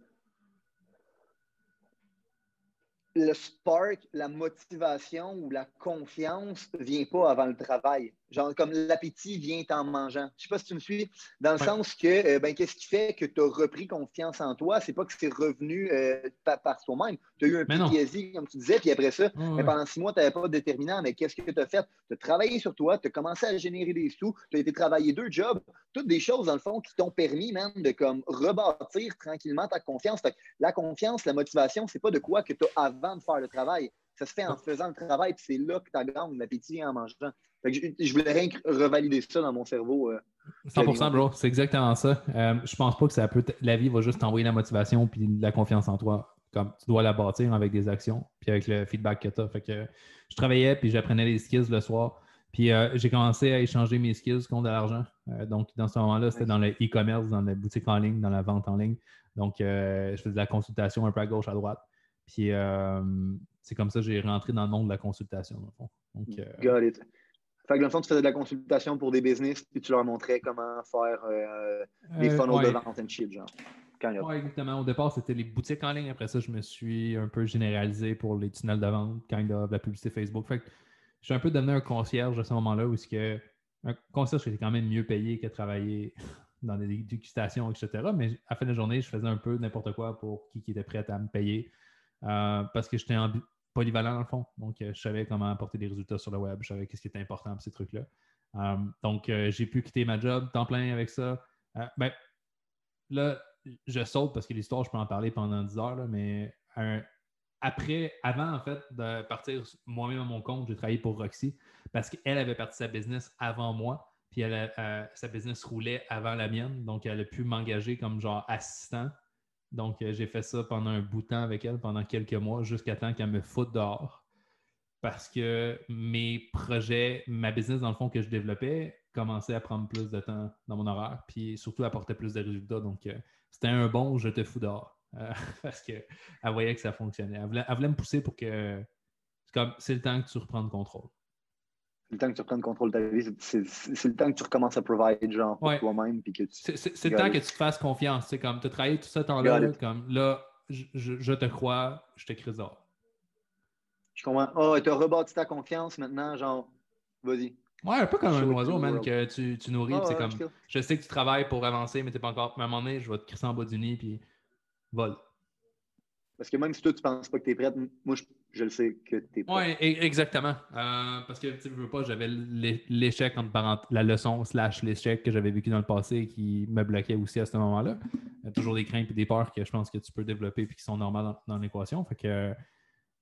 le spark, la motivation ou la confiance vient pas avant le travail. Genre, comme l'appétit vient en mangeant. Je ne sais pas si tu me suis, dans le sens que, euh, ben, qu'est-ce qui fait que tu as repris confiance en toi? C'est pas que c'est revenu euh, par, toi-même. Tu as eu un PTSD, comme tu disais, puis après ça, mais pendant six mois, tu n'avais pas de déterminant. Mais qu'est-ce que tu as fait? Tu as travaillé sur toi, tu as commencé à générer des sous, tu as été travailler deux jobs, toutes des choses, dans le fond, qui t'ont permis même de comme rebâtir tranquillement ta confiance. la confiance, la motivation, c'est pas de quoi que tu as avant de faire le travail. Ça se fait en faisant le travail, puis c'est là que tu grande l'appétit en mangeant. je, voulais rien revalider ça dans mon cerveau. 100%, euh, bro, c'est exactement ça. Euh, je pense pas que ça peut. La vie va juste t'envoyer la motivation puis la confiance en toi. Comme tu dois la bâtir avec des actions puis avec le feedback que tu as. Fait que je travaillais puis j'apprenais les skills le soir. Puis euh, j'ai commencé à échanger mes skills contre de l'argent. donc, dans ce moment-là, c'était dans le e-commerce, dans la boutique en ligne, dans la vente en ligne. Donc, je faisais de la consultation un peu à gauche, à droite. Puis c'est comme ça que j'ai rentré dans le monde de la consultation, dans le fond. Donc, euh. Fait que dans le fond, tu faisais de la consultation pour des business, puis tu leur montrais comment faire euh, des euh, funnels de vente and shit, genre. Oui, exactement. Au départ, c'était les boutiques en ligne. Après ça, je me suis un peu généralisé pour les tunnels de vente, kind of, la publicité Facebook. Fait que je suis un peu devenu un concierge à ce moment-là où que un concierge était quand même mieux payé que travailler dans des dégustations, etc. Mais à la fin de la journée, je faisais un peu n'importe quoi pour qui, qui était prêt à me payer. parce que j'étais en, polyvalent dans le fond. Donc, euh, je savais comment apporter des résultats sur le web, je savais ce qui était important pour ces trucs-là. Euh, donc, euh, j'ai pu quitter ma job, temps plein avec ça. ben, là, je saute parce que l'histoire, je peux en parler pendant 10 heures, mais après, avant en fait de partir moi-même à mon compte, j'ai travaillé pour Roxy parce qu'elle avait parti sa business avant moi, puis elle, sa business roulait avant la mienne, donc elle a pu m'engager comme genre assistant donc, euh, j'ai fait ça pendant un bout de temps avec elle, pendant quelques mois, jusqu'à temps qu'elle me foute dehors. Parce que mes projets, ma business, dans le fond, que je développais, commençait à prendre plus de temps dans mon horaire, puis surtout apporter plus de résultats. Donc, euh, c'était un bon je te fous dehors. Euh, parce qu'elle voyait que ça fonctionnait. Elle voulait, me pousser pour que. C'est le temps que tu reprends le contrôle le temps que tu reprennes le contrôle de ta vie, c'est le temps que tu recommences à provide genre pour toi-même. C'est le temps que tu te fasses confiance. C'est comme tu as travaillé tout ce temps-là, comme là, je, te crois, je te crise Je comprends. Oh, tu as rebâti ta confiance maintenant, genre, vas-y. Ouais, un peu comme un oiseau, man, que tu, tu nourris. c'est comme, je sais que tu travailles pour avancer, mais tu pas encore. à un moment donné, je vais te crisser en bas du nid, puis vole. Parce que même si toi, tu ne penses pas que tu es prête, moi, je, le sais que tu es prête. Oui, exactement. Euh, parce que tu veux pas, j'avais l'échec entre la leçon slash l'échec que j'avais vécu dans le passé qui me bloquait aussi à ce moment-là. Toujours des craintes et des peurs que je pense que tu peux développer et qui sont normales dans, l'équation. Fait que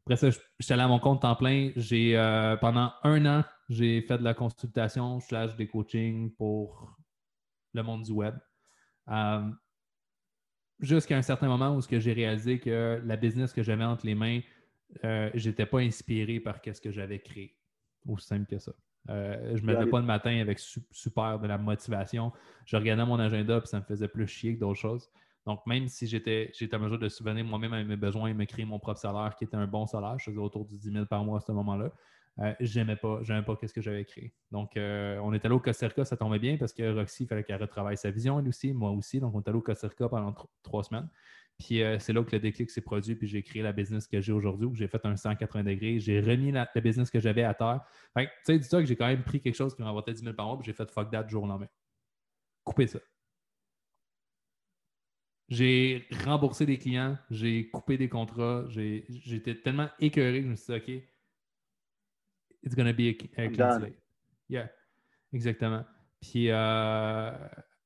après ça, je, suis allé à mon compte temps plein. J'ai euh, pendant un an, j'ai fait de la consultation slash des coachings pour le monde du web. Euh, jusqu'à un certain moment où j'ai réalisé que la business que j'avais entre les mains, euh, je n'étais pas inspiré par ce que j'avais créé. Aussi simple que ça. Euh, je ne me levais pas le matin avec super de la motivation. Je regardais mon agenda et ça me faisait plus chier que d'autres choses. Donc, même si j'étais en mesure de subvenir moi-même à mes besoins et me créer mon propre salaire, qui était un bon salaire, je faisais autour de 10 000 par mois à ce moment-là, euh, j'aimais pas, j'aimais pas ce que j'avais créé. Donc, euh, on est allé au Costa Rica, ça tombait bien parce que Roxy, il fallait qu'elle retravaille sa vision, elle aussi, moi aussi. Donc, on est allé au Costa Rica pendant trois semaines. Puis euh, c'est là que le déclic s'est produit, puis j'ai créé la business que j'ai aujourd'hui, où j'ai fait un 180 degrés, j'ai remis la, business que j'avais à terre. tu sais, dis-toi que j'ai quand même pris quelque chose qui m'a rapporté 10 000 par mois, puis j'ai fait fuck that du jour au lendemain. Coupez ça. J'ai remboursé des clients, j'ai coupé des contrats, j'étais tellement écœuré que je me suis dit, OK, it's to be a, clean slate. Yeah, exactement. Puis euh,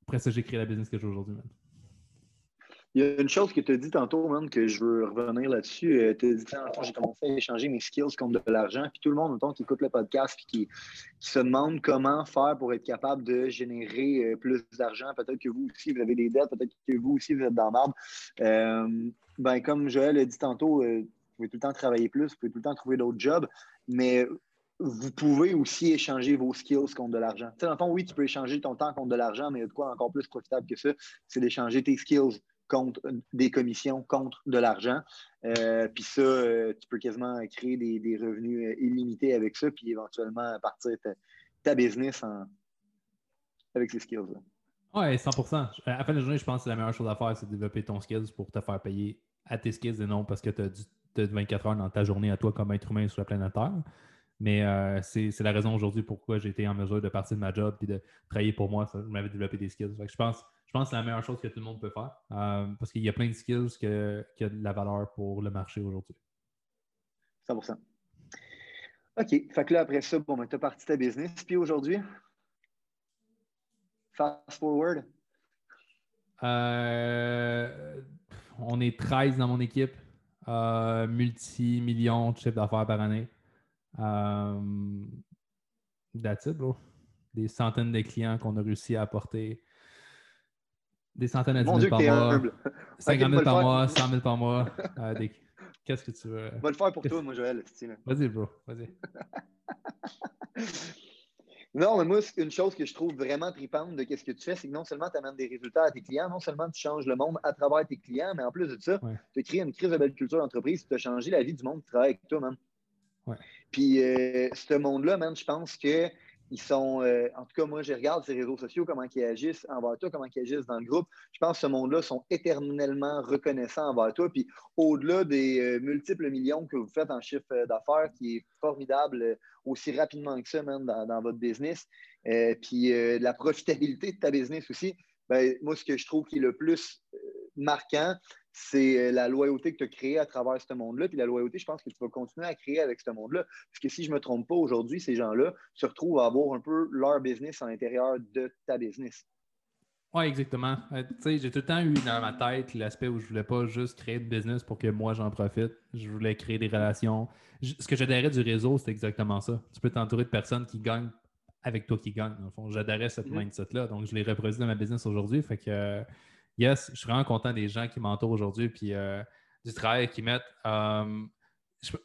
après ça, j'ai créé la business que j'ai aujourd'hui, Il y a une chose que tu as dit tantôt, man, que je veux revenir là-dessus. Euh, tu as dit, j'ai commencé à échanger mes skills contre de l'argent. Puis tout le monde, qui écoute le podcast puis qui, se demande comment faire pour être capable de générer euh, plus d'argent. Peut-être que vous aussi, vous avez des dettes. Peut-être que vous aussi, vous êtes dans marde. Euh, ben, comme Joël a dit tantôt, vous pouvez tout le temps travailler plus, vous pouvez tout le temps trouver d'autres jobs. Mais vous pouvez aussi échanger vos skills contre de l'argent. Tu sais, dans le fond, oui, tu peux échanger ton temps contre de l'argent, mais il y a de quoi encore plus profitable que ça, c'est d'échanger tes skills contre des commissions, contre de l'argent. Euh, puis ça, euh, tu peux quasiment créer des, revenus euh, illimités avec ça, puis éventuellement partir ta, business avec ces skills-là. Oui, 100 À la fin de la journée, je pense que la meilleure chose à faire, c'est de développer ton skills pour te faire payer à tes skills et non parce que tu as, 24 heures dans ta journée à toi comme être humain sur la planète Terre. Mais euh, c'est la raison aujourd'hui pourquoi j'ai été en mesure de partir de ma job et de travailler pour moi. je m'avais développé des skills. je pense, je pense que c'est la meilleure chose que tout le monde peut faire euh, parce qu'il y a plein de skills qui ont de la valeur pour le marché aujourd'hui. 100% OK. Fait que là, après ça, bon, ben, tu as parti ta business. Puis aujourd'hui, fast forward? Euh, on est 13 dans mon équipe. multi-millions de chiffres d'affaires par année. Um, that's bro. Des centaines de clients qu'on a réussi à apporter. Des centaines de 10 000 par mois. 50 000 par mois, 100 000 par mois. Qu'est-ce que tu veux? On va le faire pour toi, moi, Joël. Vas-y, bro. Vas-y. non, mais moi, une chose que je trouve vraiment tripante de ce que tu fais, c'est que non seulement tu amènes des résultats à tes clients, non seulement tu changes le monde à travers tes clients, mais en plus de ça, tu crées une crise de belle culture d'entreprise, tu as changé la vie du monde qui travaille avec toi, man. Puis euh, ce monde-là, je pense que ils sont, euh, en tout cas, moi, je regarde ces réseaux sociaux, comment ils agissent envers toi, comment ils agissent dans le groupe. Je pense que ce monde-là sont éternellement reconnaissants envers toi. Puis au-delà des euh, multiples millions que vous faites en chiffre d'affaires, qui est formidable aussi rapidement que ça, man, dans, votre business, puis la profitabilité de ta business aussi, ben, moi, ce que je trouve qui est le plus marquant, c'est euh, la loyauté que tu as créée à travers ce monde-là. Puis la loyauté, je pense que tu vas continuer à créer avec ce monde-là. Parce que si je ne me trompe pas, aujourd'hui, ces gens-là se retrouvent à avoir un peu leur business à l'intérieur de ta business. Oui, exactement. Euh, j'ai tout le temps eu dans ma tête l'aspect où je ne voulais pas juste créer de business pour que moi j'en profite. Je voulais créer des relations. ce que j'adhérais du réseau, c'est exactement ça. Tu peux t'entourer de personnes qui gagnent avec toi qui gagnent. Dans le fond, j'adhérais cette mm-hmm. mindset-là. Donc, je l'ai reproduit dans ma business aujourd'hui. Fait que yes, je suis vraiment content des gens qui m'entourent aujourd'hui, puis euh, du travail qu'ils mettent. Euh,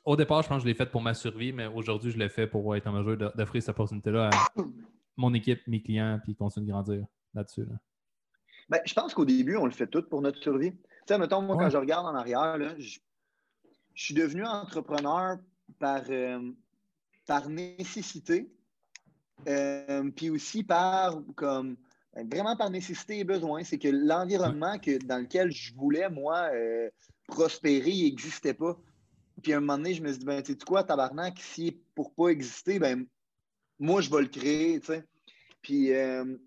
au départ, je pense que je l'ai fait pour ma survie, mais aujourd'hui, je l'ai fait pour être en mesure d'offrir cette opportunité-là à mon équipe, mes clients, puis continuer de grandir là-dessus. Ben, je pense qu'au début, on le fait tout pour notre survie. Tu sais, mettons, moi, quand je regarde en arrière, je, suis devenu entrepreneur par, euh, par nécessité, puis aussi par comme vraiment par nécessité et besoin. C'est que l'environnement dans lequel je voulais, moi, euh, prospérer, n'existait pas. Puis à un moment donné, je me suis dit, ben, tu sais quoi, tabarnak, si pour pas exister, ben, moi, je vais le créer, tu sais. Puis euh,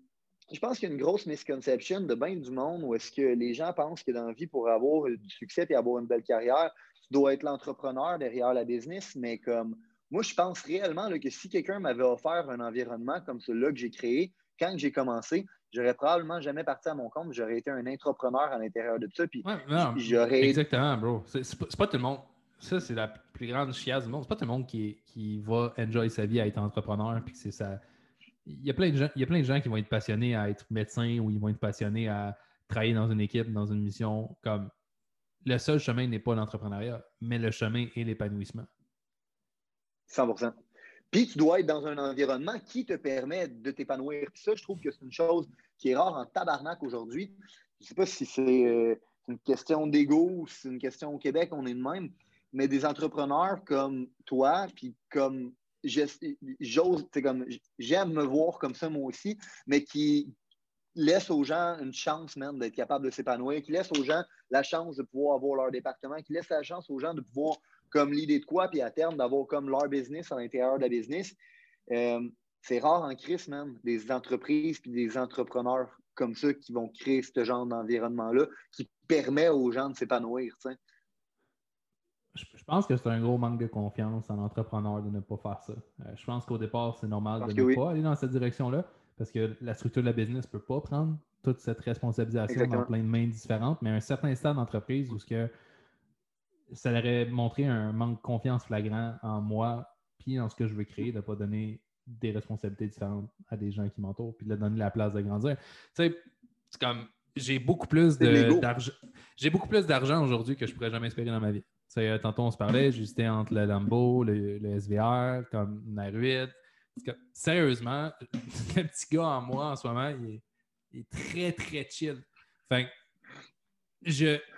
je pense qu'il y a une grosse misconception de bien du monde où est-ce que les gens pensent que dans la vie, pour avoir du succès et avoir une belle carrière, tu dois être l'entrepreneur derrière la business. Mais comme moi, je pense réellement que si quelqu'un m'avait offert un environnement comme celui-là que j'ai créé, quand j'ai commencé, j'aurais probablement jamais parti à mon compte. J'aurais été un entrepreneur à l'intérieur de ça. Puis j'aurais. Exactement, bro. C'est pas, tout le monde. Ça, c'est la plus grande chiasse du monde. C'est pas tout le monde qui, qui va enjoy sa vie à être entrepreneur. Puis c'est ça. Il y, a plein de gens, il y a plein de gens qui vont être passionnés à être médecin ou ils vont être passionnés à travailler dans une équipe, dans une mission. Comme le seul chemin n'est pas l'entrepreneuriat, mais le chemin est l'épanouissement. 100 puis tu dois être dans un environnement qui te permet de t'épanouir. Ça, je trouve que c'est une chose qui est rare en tabarnak aujourd'hui. Je ne sais pas si c'est euh, une question d'ego ou si c'est une question au Québec, on est de même, mais des entrepreneurs comme toi, puis comme j'ose, comme j'aime me voir comme ça moi aussi, mais qui laissent aux gens une chance même d'être capable de s'épanouir, qui laissent aux gens la chance de pouvoir avoir leur département, qui laissent la chance aux gens de pouvoir comme l'idée de quoi, puis à terme, d'avoir comme leur business à l'intérieur de la business. Euh, c'est rare en crise, même, des entreprises puis des entrepreneurs comme ça qui vont créer ce genre d'environnement-là qui permet aux gens de s'épanouir. Je, pense que c'est un gros manque de confiance en l'entrepreneur de ne pas faire ça. Euh, je pense qu'au départ, c'est normal de ne pas aller dans cette direction-là parce que la structure de la business ne peut pas prendre toute cette responsabilisation dans plein de mains différentes, mais à un certain stade d'entreprise où ce que ça aurait montré un manque de confiance flagrant en moi, puis en ce que je veux créer, de ne pas donner des responsabilités différentes à des gens qui m'entourent, puis de donner la place de grandir. Tu sais, c'est comme j'ai beaucoup plus d'argent. J'ai beaucoup plus d'argent aujourd'hui que je pourrais jamais espérer dans ma vie. sais, tantôt, on se parlait, j'hésitais entre le Lambo, le, SVR, comme une R8. Sérieusement, le petit gars en moi en ce moment, il est, très, très chill. Fait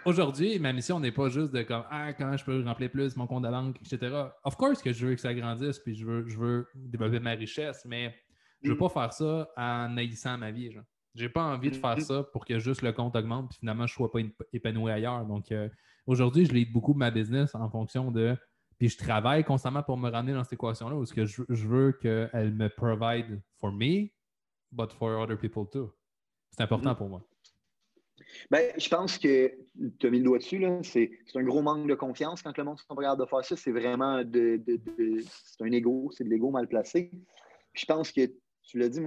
aujourd'hui, ma mission n'est pas juste de comme Ah, comment je peux remplir plus mon compte de banque, etc. Of course que je veux que ça grandisse, puis je veux, je veux développer ma richesse, mais je veux mm. pas faire ça en haïssant ma vie. Je n'ai pas envie de faire mm-hmm. ça pour que juste le compte augmente, puis finalement, je ne sois pas épanoui ailleurs. Donc, euh, aujourd'hui, je lis beaucoup ma business en fonction de. Puis je travaille constamment pour me ramener dans cette équation-là, où ce que je, je veux qu'elle me provide for me, but for other people too. C'est important mm-hmm. pour moi. Ben, je pense que tu as mis le doigt dessus, c'est un gros manque de confiance quand le monde se regarde de faire ça. C'est vraiment de, c'est un ego, c'est de l'ego mal placé. je pense que tu l'as dit,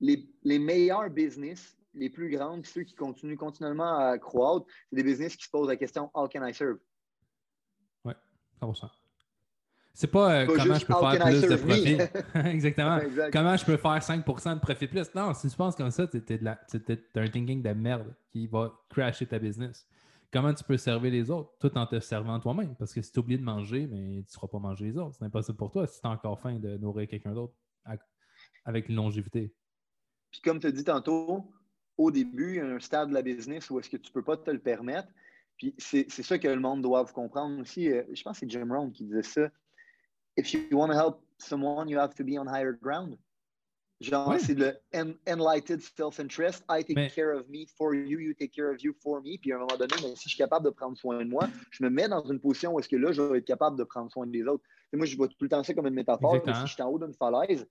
les, les, meilleurs business, les plus grands, ceux qui continuent continuellement à croître, c'est des business qui se posent la question How can I serve? Oui, 100%. C'est pas, euh, comment je peux faire plus de profit. Exactement. Comment je peux faire 5% de profit plus? Non, si tu penses comme ça, tu un thinking de merde qui va crasher ta business. Comment tu peux servir les autres tout en te servant toi-même? Parce que si tu oublies de manger, mais tu ne feras pas manger les autres. C'est impossible pour toi si tu as encore faim de nourrir quelqu'un d'autre avec une longévité. Puis comme tu as dit tantôt, au début, il y a un stade de la business où est-ce que tu ne peux pas te le permettre. Puis c'est ça que le monde doit comprendre aussi. Euh, je pense que c'est Jim Rohn qui disait ça if you want to help someone, you have to be on higher ground. Genre, c'est le enlightened self-interest. I take care of me for you, you take care of you for me. Puis à un moment donné, si je suis capable de prendre soin de moi, je me mets dans une position où est-ce que là, je vais être capable de prendre soin des autres. Et moi, je vois tout le temps ça comme une métaphore. Si je suis en haut d'une falaise,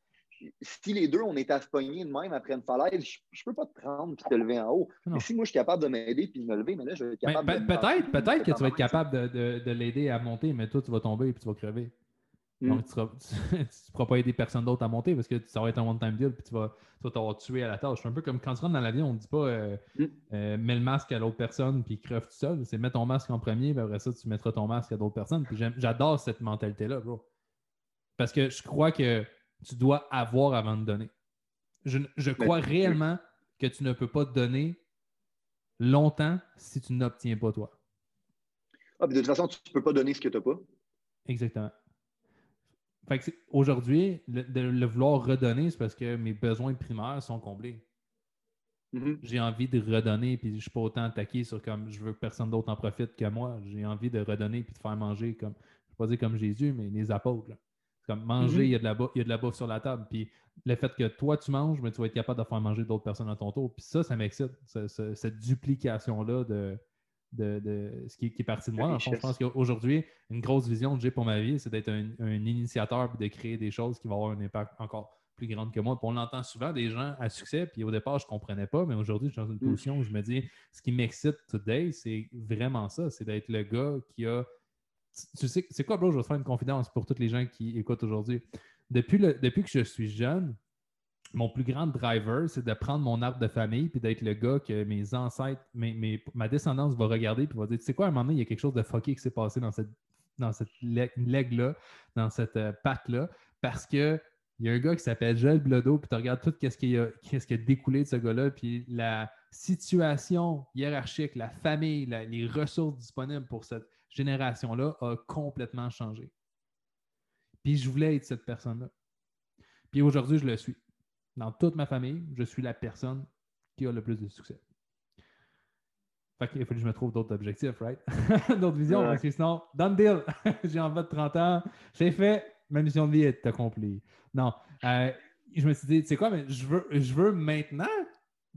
si les deux, on est à se pogner de même après une falaise, je ne peux pas te prendre et te lever en haut. Mais si moi, je suis capable de m'aider et de me lever, mais là, je vais être capable de. Peut-être peut que tu vas être capable de, de, de l'aider à monter, mais toi, tu vas tomber et tu vas crever. Donc, mm. tu ne pourras pas aider personne d'autre à monter parce que ça va être un one-time deal puis tu vas t'avoir tué à la tâche. C'est un peu comme quand tu rentres dans l'avion, on ne dit pas euh, mm. euh, mets le masque à l'autre personne puis crève tout seul. C'est mets ton masque en premier, puis après ça, tu mettras ton masque à d'autres personnes. J'adore cette mentalité-là, bro. Parce que je crois que tu dois avoir avant de donner. Je, je crois réellement que tu ne peux pas donner longtemps si tu n'obtiens pas toi. Ah, de toute façon, tu ne peux pas donner ce que tu n'as pas. Exactement. Aujourd'hui, le, de le vouloir redonner, c'est parce que mes besoins primaires sont comblés. Mm-hmm. J'ai envie de redonner, puis je ne suis pas autant attaqué sur comme je veux que personne d'autre en profite que moi. J'ai envie de redonner puis de faire manger comme, je ne vais pas dire comme Jésus, mais les apôtres. Comme manger, mm-hmm. il, y a de la il y a de la bouffe sur la table. Puis le fait que toi, tu manges, mais tu vas être capable de faire manger d'autres personnes à ton tour. Puis ça, ça m'excite. Cette duplication-là de, de, ce qui, est parti de moi. je pense qu'aujourd'hui, une grosse vision que j'ai pour ma vie, c'est d'être un, initiateur et de créer des choses qui vont avoir un impact encore plus grande que moi. Puis on l'entend souvent des gens à succès, puis au départ, je ne comprenais pas, mais aujourd'hui, je suis dans une mm. position où je me dis, ce qui m'excite today, c'est vraiment ça, c'est d'être le gars qui a. Tu sais, c'est quoi, bro? Je vais te faire une confidence pour tous les gens qui écoutent aujourd'hui. Depuis, depuis que je suis jeune, mon plus grand driver, c'est de prendre mon arbre de famille puis d'être le gars que mes ancêtres, ma descendance va regarder puis va dire Tu sais quoi, à un moment donné, il y a quelque chose de fucké qui s'est passé dans cette, dans cette leg-là, dans cette euh, patte-là, parce que il y a un gars qui s'appelle Joel Blodo, puis tu regardes tout ce qui, a, ce qui a découlé de ce gars-là, puis la situation hiérarchique, la famille, les ressources disponibles pour cette génération-là a complètement changé. Puis je voulais être cette personne-là. Puis aujourd'hui, je le suis. Dans toute ma famille, je suis la personne qui a le plus de succès. Fait qu'il faut que je me trouve d'autres objectifs, right? d'autres visions, parce que sinon, done deal. j'ai en bas de 30 ans, j'ai fait, ma mission de vie est accomplie. Non. Euh, je me suis dit, tu sais quoi, mais je veux, je veux maintenant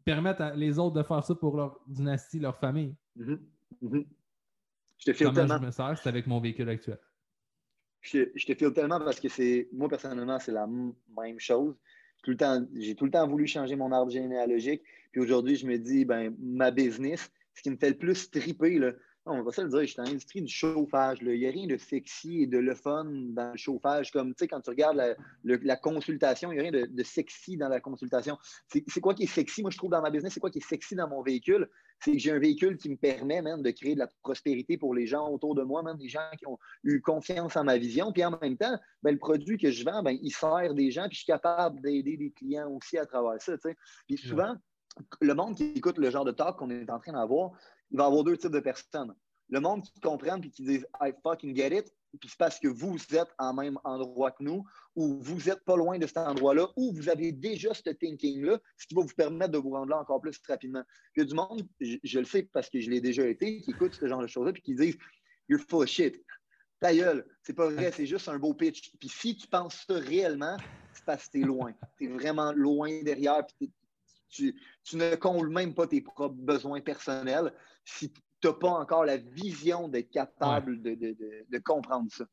permettre à les autres de faire ça pour leur dynastie, leur famille. Mm-hmm. Mm-hmm. Je te file tellement. je me sers, c'est avec mon véhicule actuel. Je, je te file tellement parce que c'est, moi personnellement, c'est la même chose j'ai tout le temps voulu changer mon arbre généalogique. Puis aujourd'hui, je me dis, ben, ma business, ce qui me fait le plus triper, on va se le dire, je suis dans l'industrie du chauffage. Il n'y a rien de sexy et de le fun dans le chauffage. Comme, tu sais, quand tu regardes la, consultation, il n'y a rien de, sexy dans la consultation. C'est quoi qui est sexy, moi, je trouve, dans ma business? C'est quoi qui est sexy dans mon véhicule? C'est que j'ai un véhicule qui me permet même de créer de la prospérité pour les gens autour de moi, même des gens qui ont eu confiance en ma vision. Puis en même temps, ben, le produit que je vends, ben, il sert des gens, puis je suis capable d'aider des clients aussi à travers ça. Tu sais. Puis souvent, le monde qui écoute le genre de talk qu'on est en train d'avoir, il va y avoir deux types de personnes. Le monde qui comprend et qui disent I fucking get it, puis c'est parce que vous êtes en même endroit que nous, ou vous n'êtes pas loin de cet endroit-là, ou vous avez déjà ce thinking-là, ce qui va vous permettre de vous rendre là encore plus rapidement. Il y a du monde, je, le sais parce que je l'ai déjà été, qui écoute ce genre de choses-là, puis qui disent You're full shit. Ta gueule, c'est pas vrai, c'est juste un beau pitch. Puis si tu penses ça réellement, c'est parce que tu es loin. Tu es vraiment loin derrière, puis tu, ne combles même pas tes propres besoins personnels si tu n'as pas encore la vision d'être capable de, comprendre ça.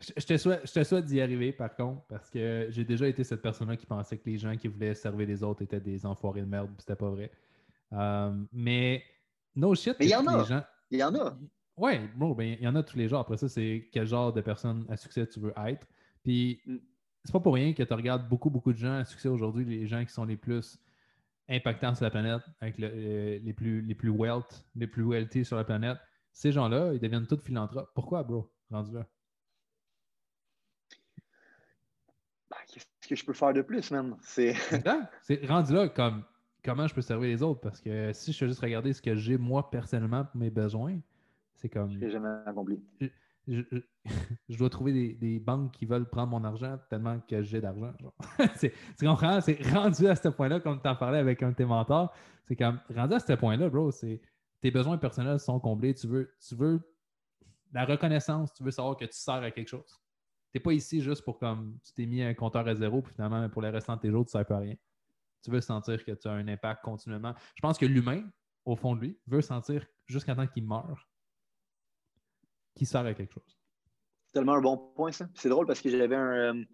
Je te souhaite, je souhaite d'y arriver, par contre, parce que j'ai déjà été cette personne-là qui pensait que les gens qui voulaient servir les autres étaient des enfoirés de merde, c'était pas vrai. Euh, mais no shit. Mais il y en a. Il y en a. Oui, bon, ben, il y en a tous les jours. Après ça, c'est quel genre de personne à succès tu veux être. Puis, mm. c'est pas pour rien que tu regardes beaucoup, beaucoup de gens à succès aujourd'hui, les gens qui sont les plus impactants sur la planète, avec euh, les, plus, les plus wealth, les plus wealthy sur la planète, ces gens-là, ils deviennent tous philanthropes. Pourquoi, bro, rendu là? Ben, qu'est-ce que je peux faire de plus, même? C'est rendu là comme comment je peux servir les autres? Parce que si je fais juste regarder ce que j'ai moi personnellement pour mes besoins, c'est comme. Je jamais accompli je, dois trouver des, banques qui veulent prendre mon argent tellement que j'ai d'argent. tu comprends? C'est rendu à ce point-là, comme tu en parlais avec un de tes mentors. C'est comme rendu à ce point-là, bro, c'est tes besoins personnels sont comblés. Tu veux, tu veux la reconnaissance, tu veux savoir que tu sers à quelque chose. Tu n'es pas ici juste pour comme tu t'es mis un compteur à zéro, puis finalement, pour les restants de tes jours, tu ne sers pas à rien. Tu veux sentir que tu as un impact continuellement. Je pense que l'humain, au fond de lui, veut sentir jusqu'à temps qu'il meurt qui sert à quelque chose. C'est tellement un bon point, ça. C'est drôle parce que j'avais un. Euh,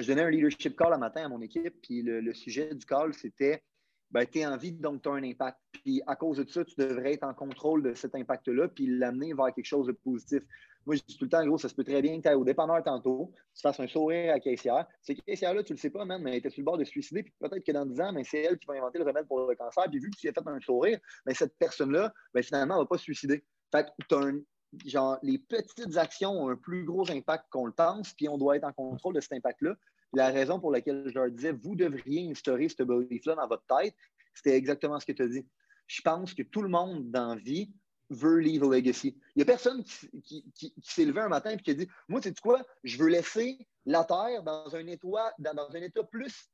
je donnais un leadership call un matin à mon équipe, puis le, sujet du call, c'était ben, tu es en vie, donc tu as un impact. Puis à cause de ça, tu devrais être en contrôle de cet impact-là, puis l'amener vers quelque chose de positif. Moi, je dis tout le temps, gros, ça se peut très bien que tu ailles au dépanneur tantôt, tu fasses un sourire à caissière. Ces caissière-là, tu le sais pas, même, mais elle était sur le bord de suicider, puis peut-être que dans 10 ans, c'est elle qui va inventer le remède pour le cancer. Puis vu que tu as fait un sourire, ben, cette personne-là, ben, finalement, elle va pas se suicider. Fait que tu as un, genre, les petites actions ont un plus gros impact qu'on le pense, puis on doit être en contrôle de cet impact-là. La raison pour laquelle je leur disais, vous devriez instaurer ce belief-là dans votre tête, c'était exactement ce que tu as dit. Je pense que tout le monde dans la vie veut leave a legacy. Il n'y a personne qui, s'est levé un matin et qui a dit Moi, tu sais quoi, je veux laisser la Terre dans un état, dans, un état plus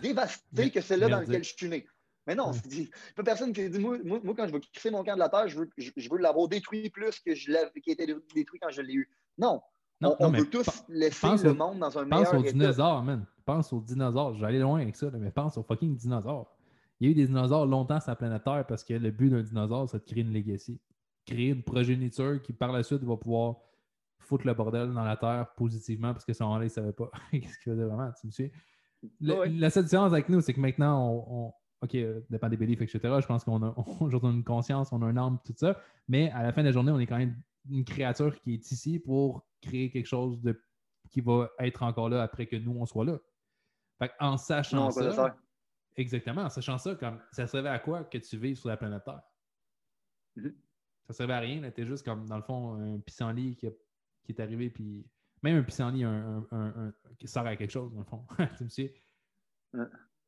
dévasté que celle-là dans lequel je suis né. Mais non, il n'y a personne qui dit moi, moi, quand je veux quitter mon camp de la Terre, je veux, je, veux l'avoir détruit plus que je qui était détruit quand je l'ai eu. Non. Non, on, veut tous laisser le monde dans un meilleur Pense aux dinosaures, man. Pense aux dinosaures. J'allais loin avec ça, mais pense aux fucking dinosaures. Il y a eu des dinosaures longtemps sur la planète Terre parce que le but d'un dinosaure, c'est de créer une legacy. Créer une progéniture qui, par la suite, va pouvoir foutre le bordel dans la Terre positivement parce que ce moment-là, ils ne savaient pas qu'est-ce qu'il faisait vraiment? Tu me suis? la seule différence avec nous, c'est que maintenant, on, OK, euh, dépend des beliefs, etc. Je pense qu'on a une conscience, on a un âme, tout ça. Mais à la fin de la journée, on est quand même une créature qui est ici pour créer quelque chose de, qui va être encore là après que nous, on soit là. en sachant ça, exactement, en sachant ça, comme ça servait à quoi que tu vives sur la planète Terre? Mm-hmm. Ça servait à rien. T'es juste comme, dans le fond, un pissenlit qui, qui est arrivé, puis même un pissenlit un, un, qui sert à quelque chose, dans le fond. tu me sais?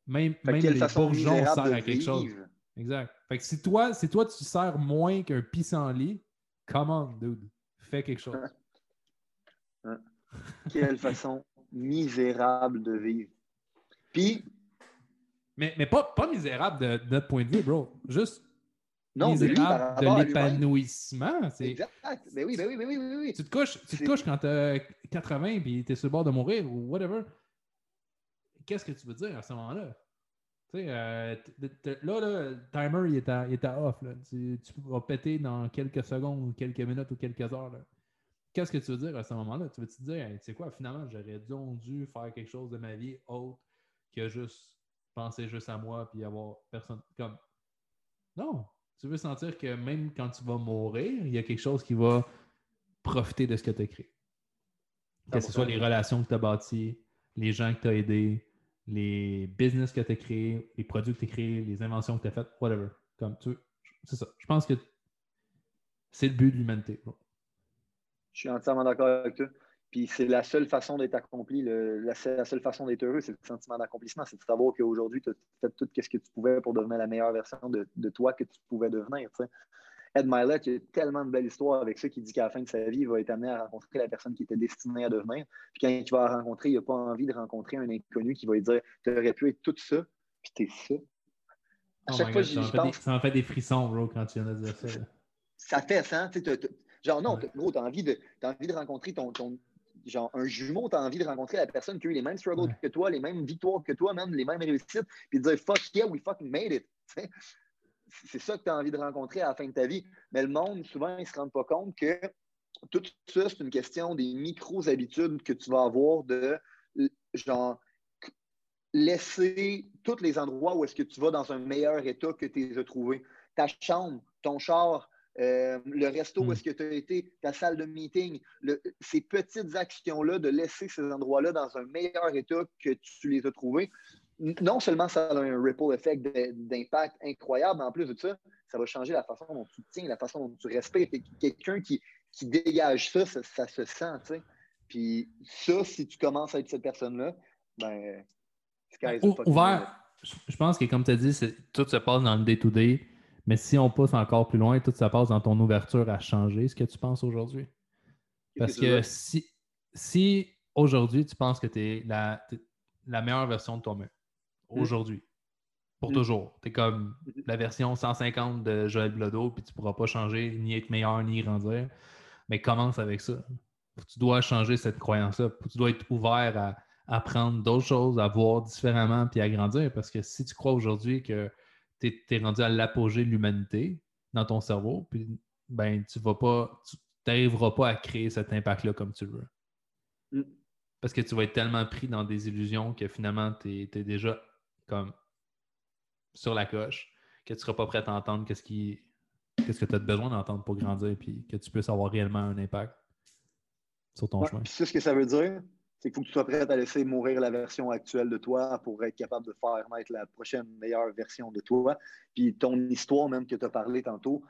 Même, même les bourgeons servent à quelque chose. Exact. Fait que si toi, si toi tu sers moins qu'un pissenlit, comment, dude? Fais quelque chose. Quelle façon misérable de vivre. Puis. Mais, mais pas, pas misérable de, notre point de vue, bro. Juste non, misérable de, l'épanouissement. Exact. Mais oui, mais oui, mais oui, oui, oui. Tu te couches, tu te couches quand tu as 80 et tu es sur le bord de mourir ou whatever. Qu'est-ce que tu veux dire à ce moment-là? Tu sais, euh, là, le timer, il est à, il est à off. Là. Tu, tu, vas péter dans quelques secondes, ou quelques minutes ou quelques heures. Qu'est-ce que tu veux dire à ce moment-là? Tu veux te dire, tu sais quoi, finalement, j'aurais dû faire quelque chose de ma vie autre que juste penser juste à moi puis avoir personne. Comme, non, tu veux sentir que même quand tu vas mourir, il y a quelque chose qui va profiter de ce que tu as créé. Que ce soit les relations que tu as bâties, les gens que tu as aidés, les business que tu as créés, les produits que tu as créés, les inventions que tu as faites, whatever. Comme tu c'est ça. Je pense que c'est le but de l'humanité. Je suis entièrement d'accord avec toi. Puis c'est la seule façon d'être accompli, la, seule façon d'être heureux, c'est le sentiment d'accomplissement. C'est de savoir qu'aujourd'hui, tu as fait tout ce que tu pouvais pour devenir la meilleure version de, toi que tu pouvais devenir. Ed Milet, il a tellement de belles histoires avec ça qui dit qu'à la fin de sa vie, il va être amené à rencontrer la personne qui était destinée à devenir. Puis quand il va la rencontrer, il n'a pas envie de rencontrer un inconnu qui va lui dire Tu aurais pu être tout ça, puis t'es ça. À oh chaque fois, God, ça, pense... ça en fait des frissons, bro, quand tu viens de dire ça. Ça fait ça. Genre, non, gros, tu as, envie de, envie de rencontrer ton, genre un jumeau, tu as envie de rencontrer la personne qui a eu les mêmes struggles que toi, les mêmes victoires que toi, même les mêmes réussites, puis de dire fuck yeah, we fucking made it c'est ça que tu as envie de rencontrer à la fin de ta vie. Mais le monde, souvent, ils ne se rendent pas compte que tout ça, c'est une question des micro-habitudes que tu vas avoir de, genre, laisser tous les endroits où est-ce que tu vas dans un meilleur état que tu as trouvé. Ta chambre, ton char, euh, le resto où hmm. est-ce que tu as été, ta salle de meeting, ces petites actions-là, de laisser ces endroits-là dans un meilleur état que tu les as trouvés, non seulement ça a un ripple effect d'impact incroyable, mais en plus de ça, ça va changer la façon dont tu tiens, la façon dont tu respires. Quelqu'un qui, dégage ça, ça, se sent, tu sais. Puis ça, si tu commences à être cette personne-là, ben, Ouvert, je pense que comme tu as dit, tout se passe dans le day-to-day, mais si on pousse encore plus loin, tout se passe dans ton ouverture à changer ce que tu penses aujourd'hui. Parce que si, si aujourd'hui tu penses que tu es la, la meilleure version de toi-même, Mm. aujourd'hui. Pour mm. toujours. Tu es comme mm-hmm. la version 150 de Joël Blodo, puis tu ne pourras pas changer, ni être meilleur, ni grandir. Mais commence avec ça. Tu dois changer cette croyance-là. Tu dois être ouvert à apprendre d'autres choses, à voir différemment, puis à grandir. Parce que si tu crois aujourd'hui que tu es, rendu à l'apogée de l'humanité dans ton cerveau, puis ben tu vas pas, tu n'arriveras pas à créer cet impact-là comme tu veux. Parce que tu vas être tellement pris dans des illusions que finalement, tu es, déjà comme sur la coche, que tu ne seras pas prêt à entendre qu'est-ce qui qu'est-ce que tu as besoin d'entendre pour grandir, puis que tu puisses avoir réellement un impact sur ton chemin. C'est ce que ça veut dire, c'est qu'il faut que tu sois prêt à laisser mourir la version actuelle de toi pour être capable de faire naître la prochaine meilleure version de toi. Puis ton histoire même que tu as parlé tantôt,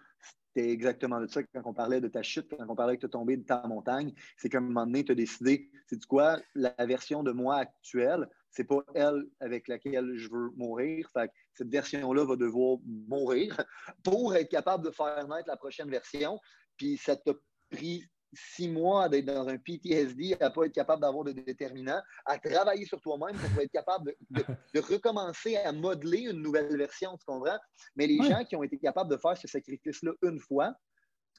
c'était exactement de ça quand on parlait de ta chute, quand on parlait que tu es tombé de ta montagne. C'est qu'à un moment donné, tu as décidé, c'est quoi, la version de moi actuelle, c'est pas elle avec laquelle je veux mourir. Fait cette version-là va devoir mourir pour être capable de faire naître la prochaine version. Puis ça t'a pris six mois d'être dans un PTSD, à ne pas être capable d'avoir de déterminants, à travailler sur toi-même pour être capable de, recommencer à modeler une nouvelle version, tu comprends? Mais les gens qui ont été capables de faire ce sacrifice-là une fois,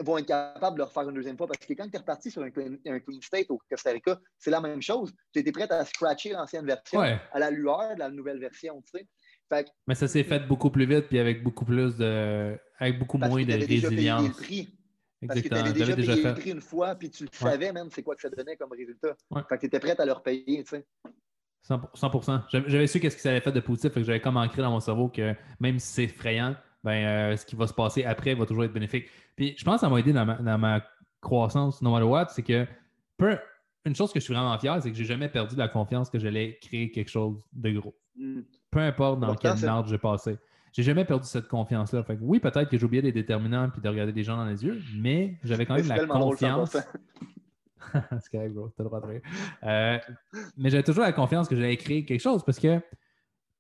vont être capables de le refaire une deuxième fois. Parce que quand tu es reparti sur un clean, state au Costa Rica, c'est la même chose. Tu étais prêt à scratcher l'ancienne version à la lueur de la nouvelle version. Tu sais. Mais ça s'est fait beaucoup plus vite puis avec beaucoup plus de. avec beaucoup moins de résilience. Parce que tu avais déjà payé le prix une fois, puis tu le savais même c'est quoi que ça donnait comme résultat. Fait que tu étais prêt à leur payer, tu sais. 100%. J'avais su qu'est-ce que ça allait faire de positif, que j'avais comme ancré dans mon cerveau que même si c'est effrayant, ben, euh, ce qui va se passer après va toujours être bénéfique. Puis je pense que ça m'a aidé dans ma, croissance, no matter what, c'est que une chose que je suis vraiment fier, c'est que j'ai jamais perdu la confiance que j'allais créer quelque chose de gros. Hmm. Peu importe dans quel ordre j'ai passé. J'ai jamais perdu cette confiance-là. Fait oui, peut-être que j'oubliais des déterminants puis de regarder des gens dans les yeux, mais j'avais quand même la confiance. c'est correct, bro. T'as le droit de rire. Euh, mais j'avais toujours la confiance que j'allais créer quelque chose parce que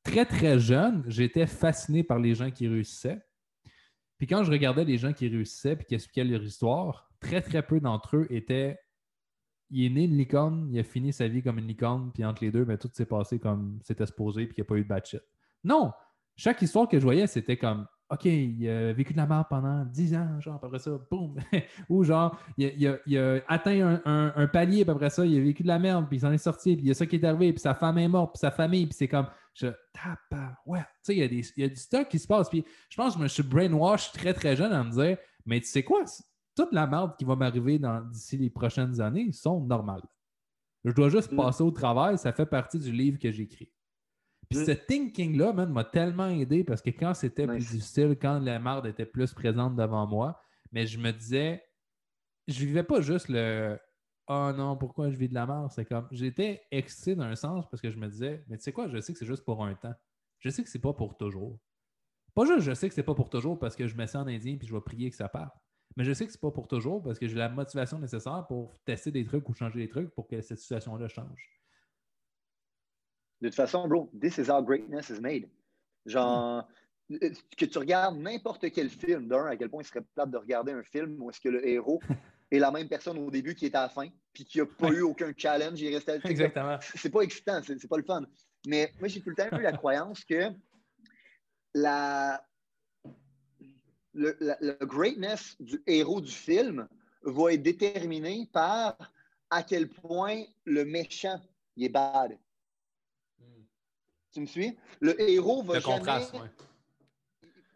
très, très jeune, j'étais fasciné par les gens qui réussissaient. Puis quand je regardais les gens qui réussissaient et qui expliquaient leur histoire, très, très peu d'entre eux étaient. Il est né une licorne, il a fini sa vie comme une licorne, puis entre les deux, ben, tout s'est passé comme c'était supposé, puis il n'y a pas eu de bad shit. Non! Chaque histoire que je voyais, c'était comme OK, il a vécu de la mort pendant 10 ans, genre, après ça, boum! Ou genre, il a, atteint un, palier, puis après ça, il a vécu de la merde, puis il s'en est sorti, puis il y a ça qui est arrivé, puis sa femme est morte, puis sa famille, puis c'est comme, je tape, ouais. Tu sais, il y, a des, il y a du stock qui se passe, puis je pense que je me suis brainwash très, très jeune à me dire, mais tu sais quoi, toute la merde qui va m'arriver d'ici les prochaines années sont normales. Je dois juste mm. passer au travail, ça fait partie du livre que j'écris. Puis mm. ce thinking-là, m'a tellement aidé parce que quand c'était plus difficile, quand la marde était plus présente devant moi, mais je me disais, je vivais pas juste le Oh non, pourquoi je vis de la merde? C'est comme j'étais excité d'un sens parce que je me disais, mais tu sais quoi, je sais que c'est juste pour un temps. Je sais que c'est pas pour toujours. Pas juste je sais que c'est pas pour toujours parce que je me sens en indien puis je vais prier que ça parte. Mais je sais que c'est pas pour toujours parce que j'ai la motivation nécessaire pour tester des trucs ou changer des trucs pour que cette situation-là change. De toute façon, bro, this is how greatness is made. Genre, euh, que tu regardes n'importe quel film, d'un, à quel point il serait plate de regarder un film où est-ce que le héros est la même personne au début qui est à la fin, puis qui n'a pas eu aucun challenge, il est resté Exactement. C'est pas excitant, c'est pas le fun. Mais moi, j'ai tout le temps eu la croyance que la, le, le, greatness du héros du film va être déterminé par à quel point le méchant il est bad. Tu me suis? Le héros va jamais...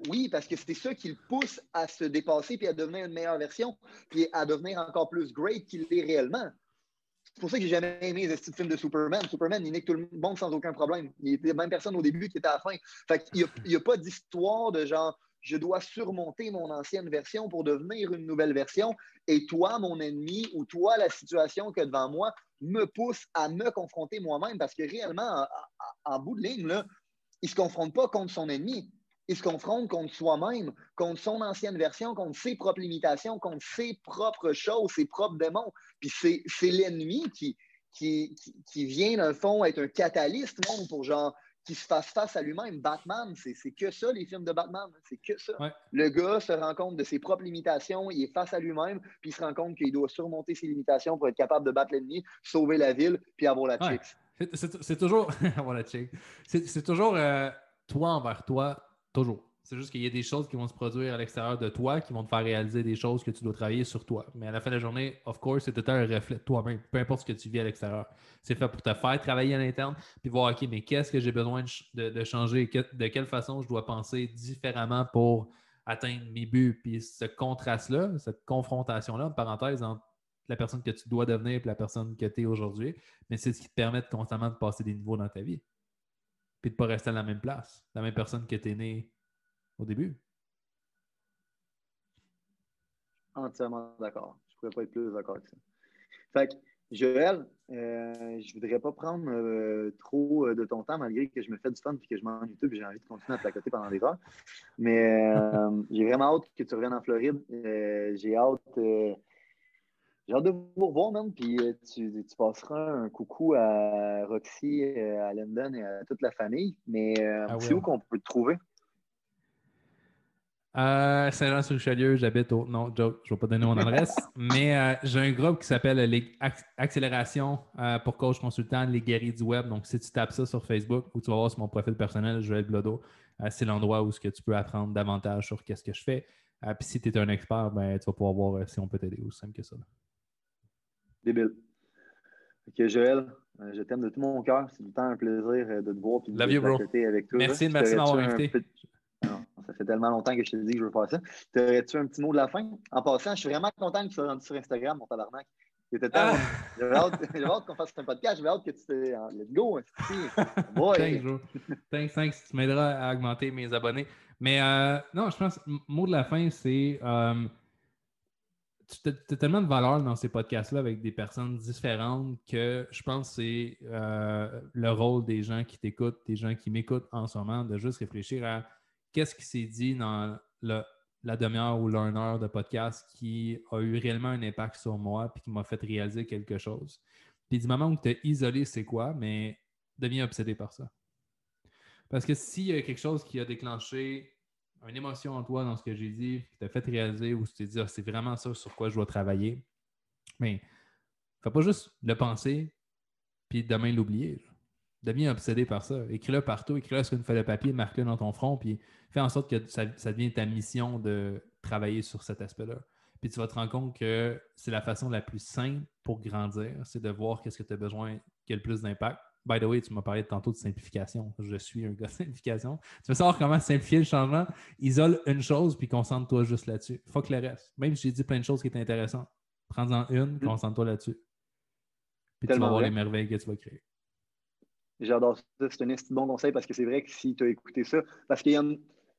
Oui, parce que c'est ça qui le pousse à se dépasser puis à devenir une meilleure version, puis à devenir encore plus great qu'il l'est réellement. C'est pour ça que j'ai jamais aimé les films de Superman. Superman, il n'est que tout le monde sans aucun problème. Il était la même personne au début qui était à la fin. Fait qu'il n'y a, a, pas d'histoire de genre je dois surmonter mon ancienne version pour devenir une nouvelle version. Et toi, mon ennemi, ou toi, la situation que devant moi, me pousse à me confronter moi-même parce que réellement, en, bout de ligne, il ne se confronte pas contre son ennemi. Il se confronte contre soi-même, contre son ancienne version, contre ses propres limitations, contre ses propres choses, ses propres démons. Puis c'est l'ennemi qui, qui, qui, vient, d'un fond, être un catalyste, pour genre qui se fasse face à lui-même. Batman, c'est que ça, les films de Batman. C'est que ça. Le gars se rend compte de ses propres limitations, il est face à lui-même, puis il se rend compte qu'il doit surmonter ses limitations pour être capable de battre l'ennemi, sauver la ville, puis avoir la chick. C'est toujours. avoir la chick. C'est toujours euh, toi envers toi, toujours. C'est juste qu'il y a des choses qui vont se produire à l'extérieur de toi qui vont te faire réaliser des choses que tu dois travailler sur toi. Mais à la fin de la journée, of course, c'est tout un reflet de toi-même, peu importe ce que tu vis à l'extérieur. C'est fait pour te faire travailler à l'interne, puis voir, OK, mais qu'est-ce que j'ai besoin de, changer, de quelle façon je dois penser différemment pour atteindre mes buts? Puis ce contraste-là, cette confrontation-là, parenthèse, entre la personne que tu dois devenir et la personne que tu es aujourd'hui, mais c'est ce qui te permet de constamment de passer des niveaux dans ta vie. Puis de ne pas rester à la même place, la même personne que tu es né au début. Entièrement d'accord. Je ne pourrais pas être plus d'accord avec ça. Fait que, Joël, euh, je ne voudrais pas prendre euh, trop euh, de ton temps, malgré que je me fais du fun et que je m'en YouTube et j'ai envie de continuer à placoter pendant des heures. Mais j'ai vraiment hâte que tu reviennes en Floride. j'ai hâte. j'ai hâte de vous revoir, même. Puis tu, tu, passeras un coucou à Roxy, à London et à toute la famille. Mais ah c'est où qu'on peut te trouver? Euh, Saint-Jean-sur-Richelieu, j'habite au. Non, joke, je ne vais pas donner mon adresse. mais euh, j'ai un groupe qui s'appelle Accélération euh, pour coach consultant, les guéris du web. Donc, si tu tapes ça sur Facebook ou tu vas voir sur mon profil personnel, Joël Blodo, c'est l'endroit où que tu peux apprendre davantage sur qu'est-ce que je fais. Puis si tu es un expert, ben, tu vas pouvoir voir si on peut t'aider aussi simple que ça. Débile. Ok, Joël, je t'aime de tout mon cœur. C'est tout le temps un plaisir de te voir et de Love avec toi. Merci, merci de m'avoir invité. Fait tellement longtemps que je te dis que je veux faire ça. T'aurais-tu un petit mot de la fin? En passant, je suis vraiment content que tu sois rendu sur Instagram, mon tabarnak. J'avais ah. hâte, qu'on fasse un podcast. J'avais hâte que tu te. Let's go. Thanks, Thanks, thanks. Tu m'aideras à augmenter mes abonnés. Mais euh, non, je pense, mot de la fin, c'est. Euh, tu as tellement de valeur dans ces podcasts-là avec des personnes différentes que je pense que c'est euh, le rôle des gens qui t'écoutent, des gens qui m'écoutent en ce moment, de juste réfléchir à qu'est-ce qui s'est dit dans la demi-heure ou l'une heure de podcast qui a eu réellement un impact sur moi puis qui m'a fait réaliser quelque chose? Puis du moment où tu as isolé c'est quoi, mais deviens obsédé par ça. Parce que s'il y a quelque chose qui a déclenché une émotion en toi dans ce que j'ai dit, qui t'a fait réaliser ou tu t'es dit, ah, c'est vraiment ça sur quoi je dois travailler, mais fais pas juste le penser, puis demain l'oublier. Deviens obsédé par ça. Écris-le partout, écris-le sur une feuille de papier, marque-le dans ton front, puis fais en sorte que ça, ça devienne ta mission de travailler sur cet aspect-là. Puis tu vas te rendre compte que c'est la façon la plus simple pour grandir, c'est de voir qu'est-ce que tu as besoin qui a le plus d'impact, By the way, tu m'as parlé tantôt de simplification. Je suis un gars de simplification. Tu veux savoir comment simplifier le changement? Isole une chose puis concentre-toi juste là-dessus. Fuck le reste. Même si j'ai dit plein de choses qui étaient intéressantes, prends-en une, mm. concentre-toi là-dessus. Puis tu vas voir les merveilles que tu vas créer. J'adore ça. C'est un bon conseil parce que c'est vrai que si tu as écouté ça, parce qu'il y a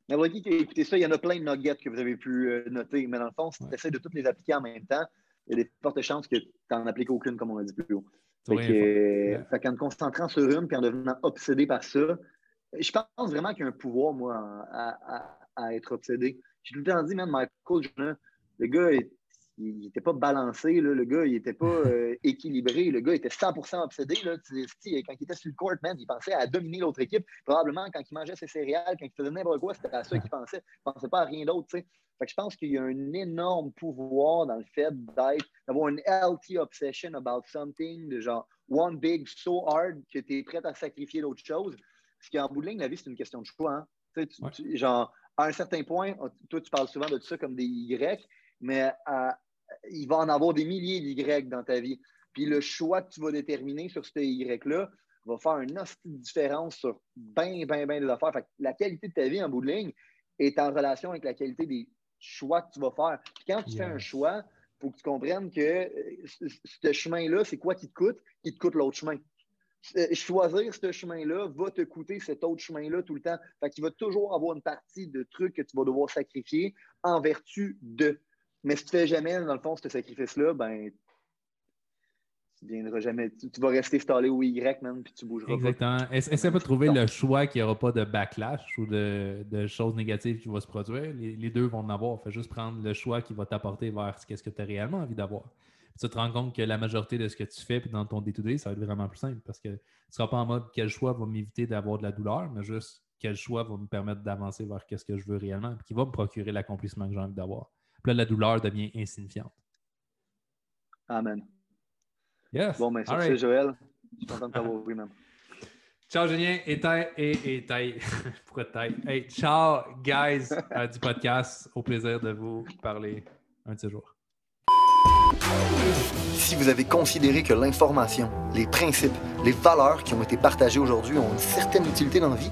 N'importe qui a écouté ça, il y en a plein de nuggets que vous avez pu euh, noter. Mais dans le fond, si tu essaies de toutes les appliquer en même temps, il y a des fortes chances que tu n'en appliques aucune, comme on a dit plus haut. Fait, qu'en te concentrant sur une et en devenant obsédé par ça, je pense vraiment qu'il y a un pouvoir, moi, à, être obsédé. J'ai tout le temps dit, même Michael le gars, il n'était pas balancé, le gars, il n'était pas euh, équilibré, le gars était 100% obsédé. Là. Quand il était sur le court, man, il pensait à dominer l'autre équipe. Probablement, quand il mangeait ses céréales, quand il faisait n'importe quoi, c'était à ça qu'il pensait. Il ne pensait pas à rien d'autre. je pense qu'il y a un énorme pouvoir dans le fait d'être, d'avoir une LT obsession about something, de genre one big so hard que tu es prêt à sacrifier d'autres choses. Parce qu'en bout de ligne, la vie, c'est une question de choix. Hein. genre, à un certain point, toi, tu parles souvent de ça comme des Y, mais à, il va en avoir des milliers d'Y dans ta vie. Puis le choix que tu vas déterminer sur ce Y-là va faire une différence sur bien, bien, bien des affaires. la qualité de ta vie en bout de ligne est en relation avec la qualité des choix que tu vas faire. Puis quand tu fais un choix, il faut que tu comprennes que euh, ce chemin-là, c'est quoi qui te coûte? Qui te coûte l'autre chemin. Euh, choisir ce chemin-là va te coûter cet autre chemin-là tout le temps. Fait qu'il va toujours avoir une partie de trucs que tu vas devoir sacrifier en vertu de. Mais si tu fais jamais, dans le fond, ce sacrifice-là, ben, tu viendras jamais. Tu, vas rester installé au Y, même, puis tu bougeras Exactement. pas. Essaie pas de trouver le choix qui aura pas de backlash ou de, choses négatives qui vont se produire. Les, deux vont en avoir. Fais juste prendre le choix qui va t'apporter vers ce que tu as réellement envie d'avoir. Tu te rends compte que la majorité de ce que tu fais puis dans ton day-to-day, ça va être vraiment plus simple parce que tu ne seras pas en mode quel choix va m'éviter d'avoir de la douleur, mais juste quel choix va me permettre d'avancer vers ce que je veux réellement et qui va me procurer l'accomplissement que j'ai envie d'avoir. Puis là, la douleur devient insignifiante. Amen. Yes. Bon, mais c'est Joël. Je suis content de t'avoir vu, même. Ciao, Julien. Et taille, et, et taille. Pourquoi taille? Hey, ciao, guys, euh, du podcast. Au plaisir de vous parler un de ces jours. Si vous avez considéré que l'information, les principes, les valeurs qui ont été partagées aujourd'hui ont une certaine utilité dans la vie,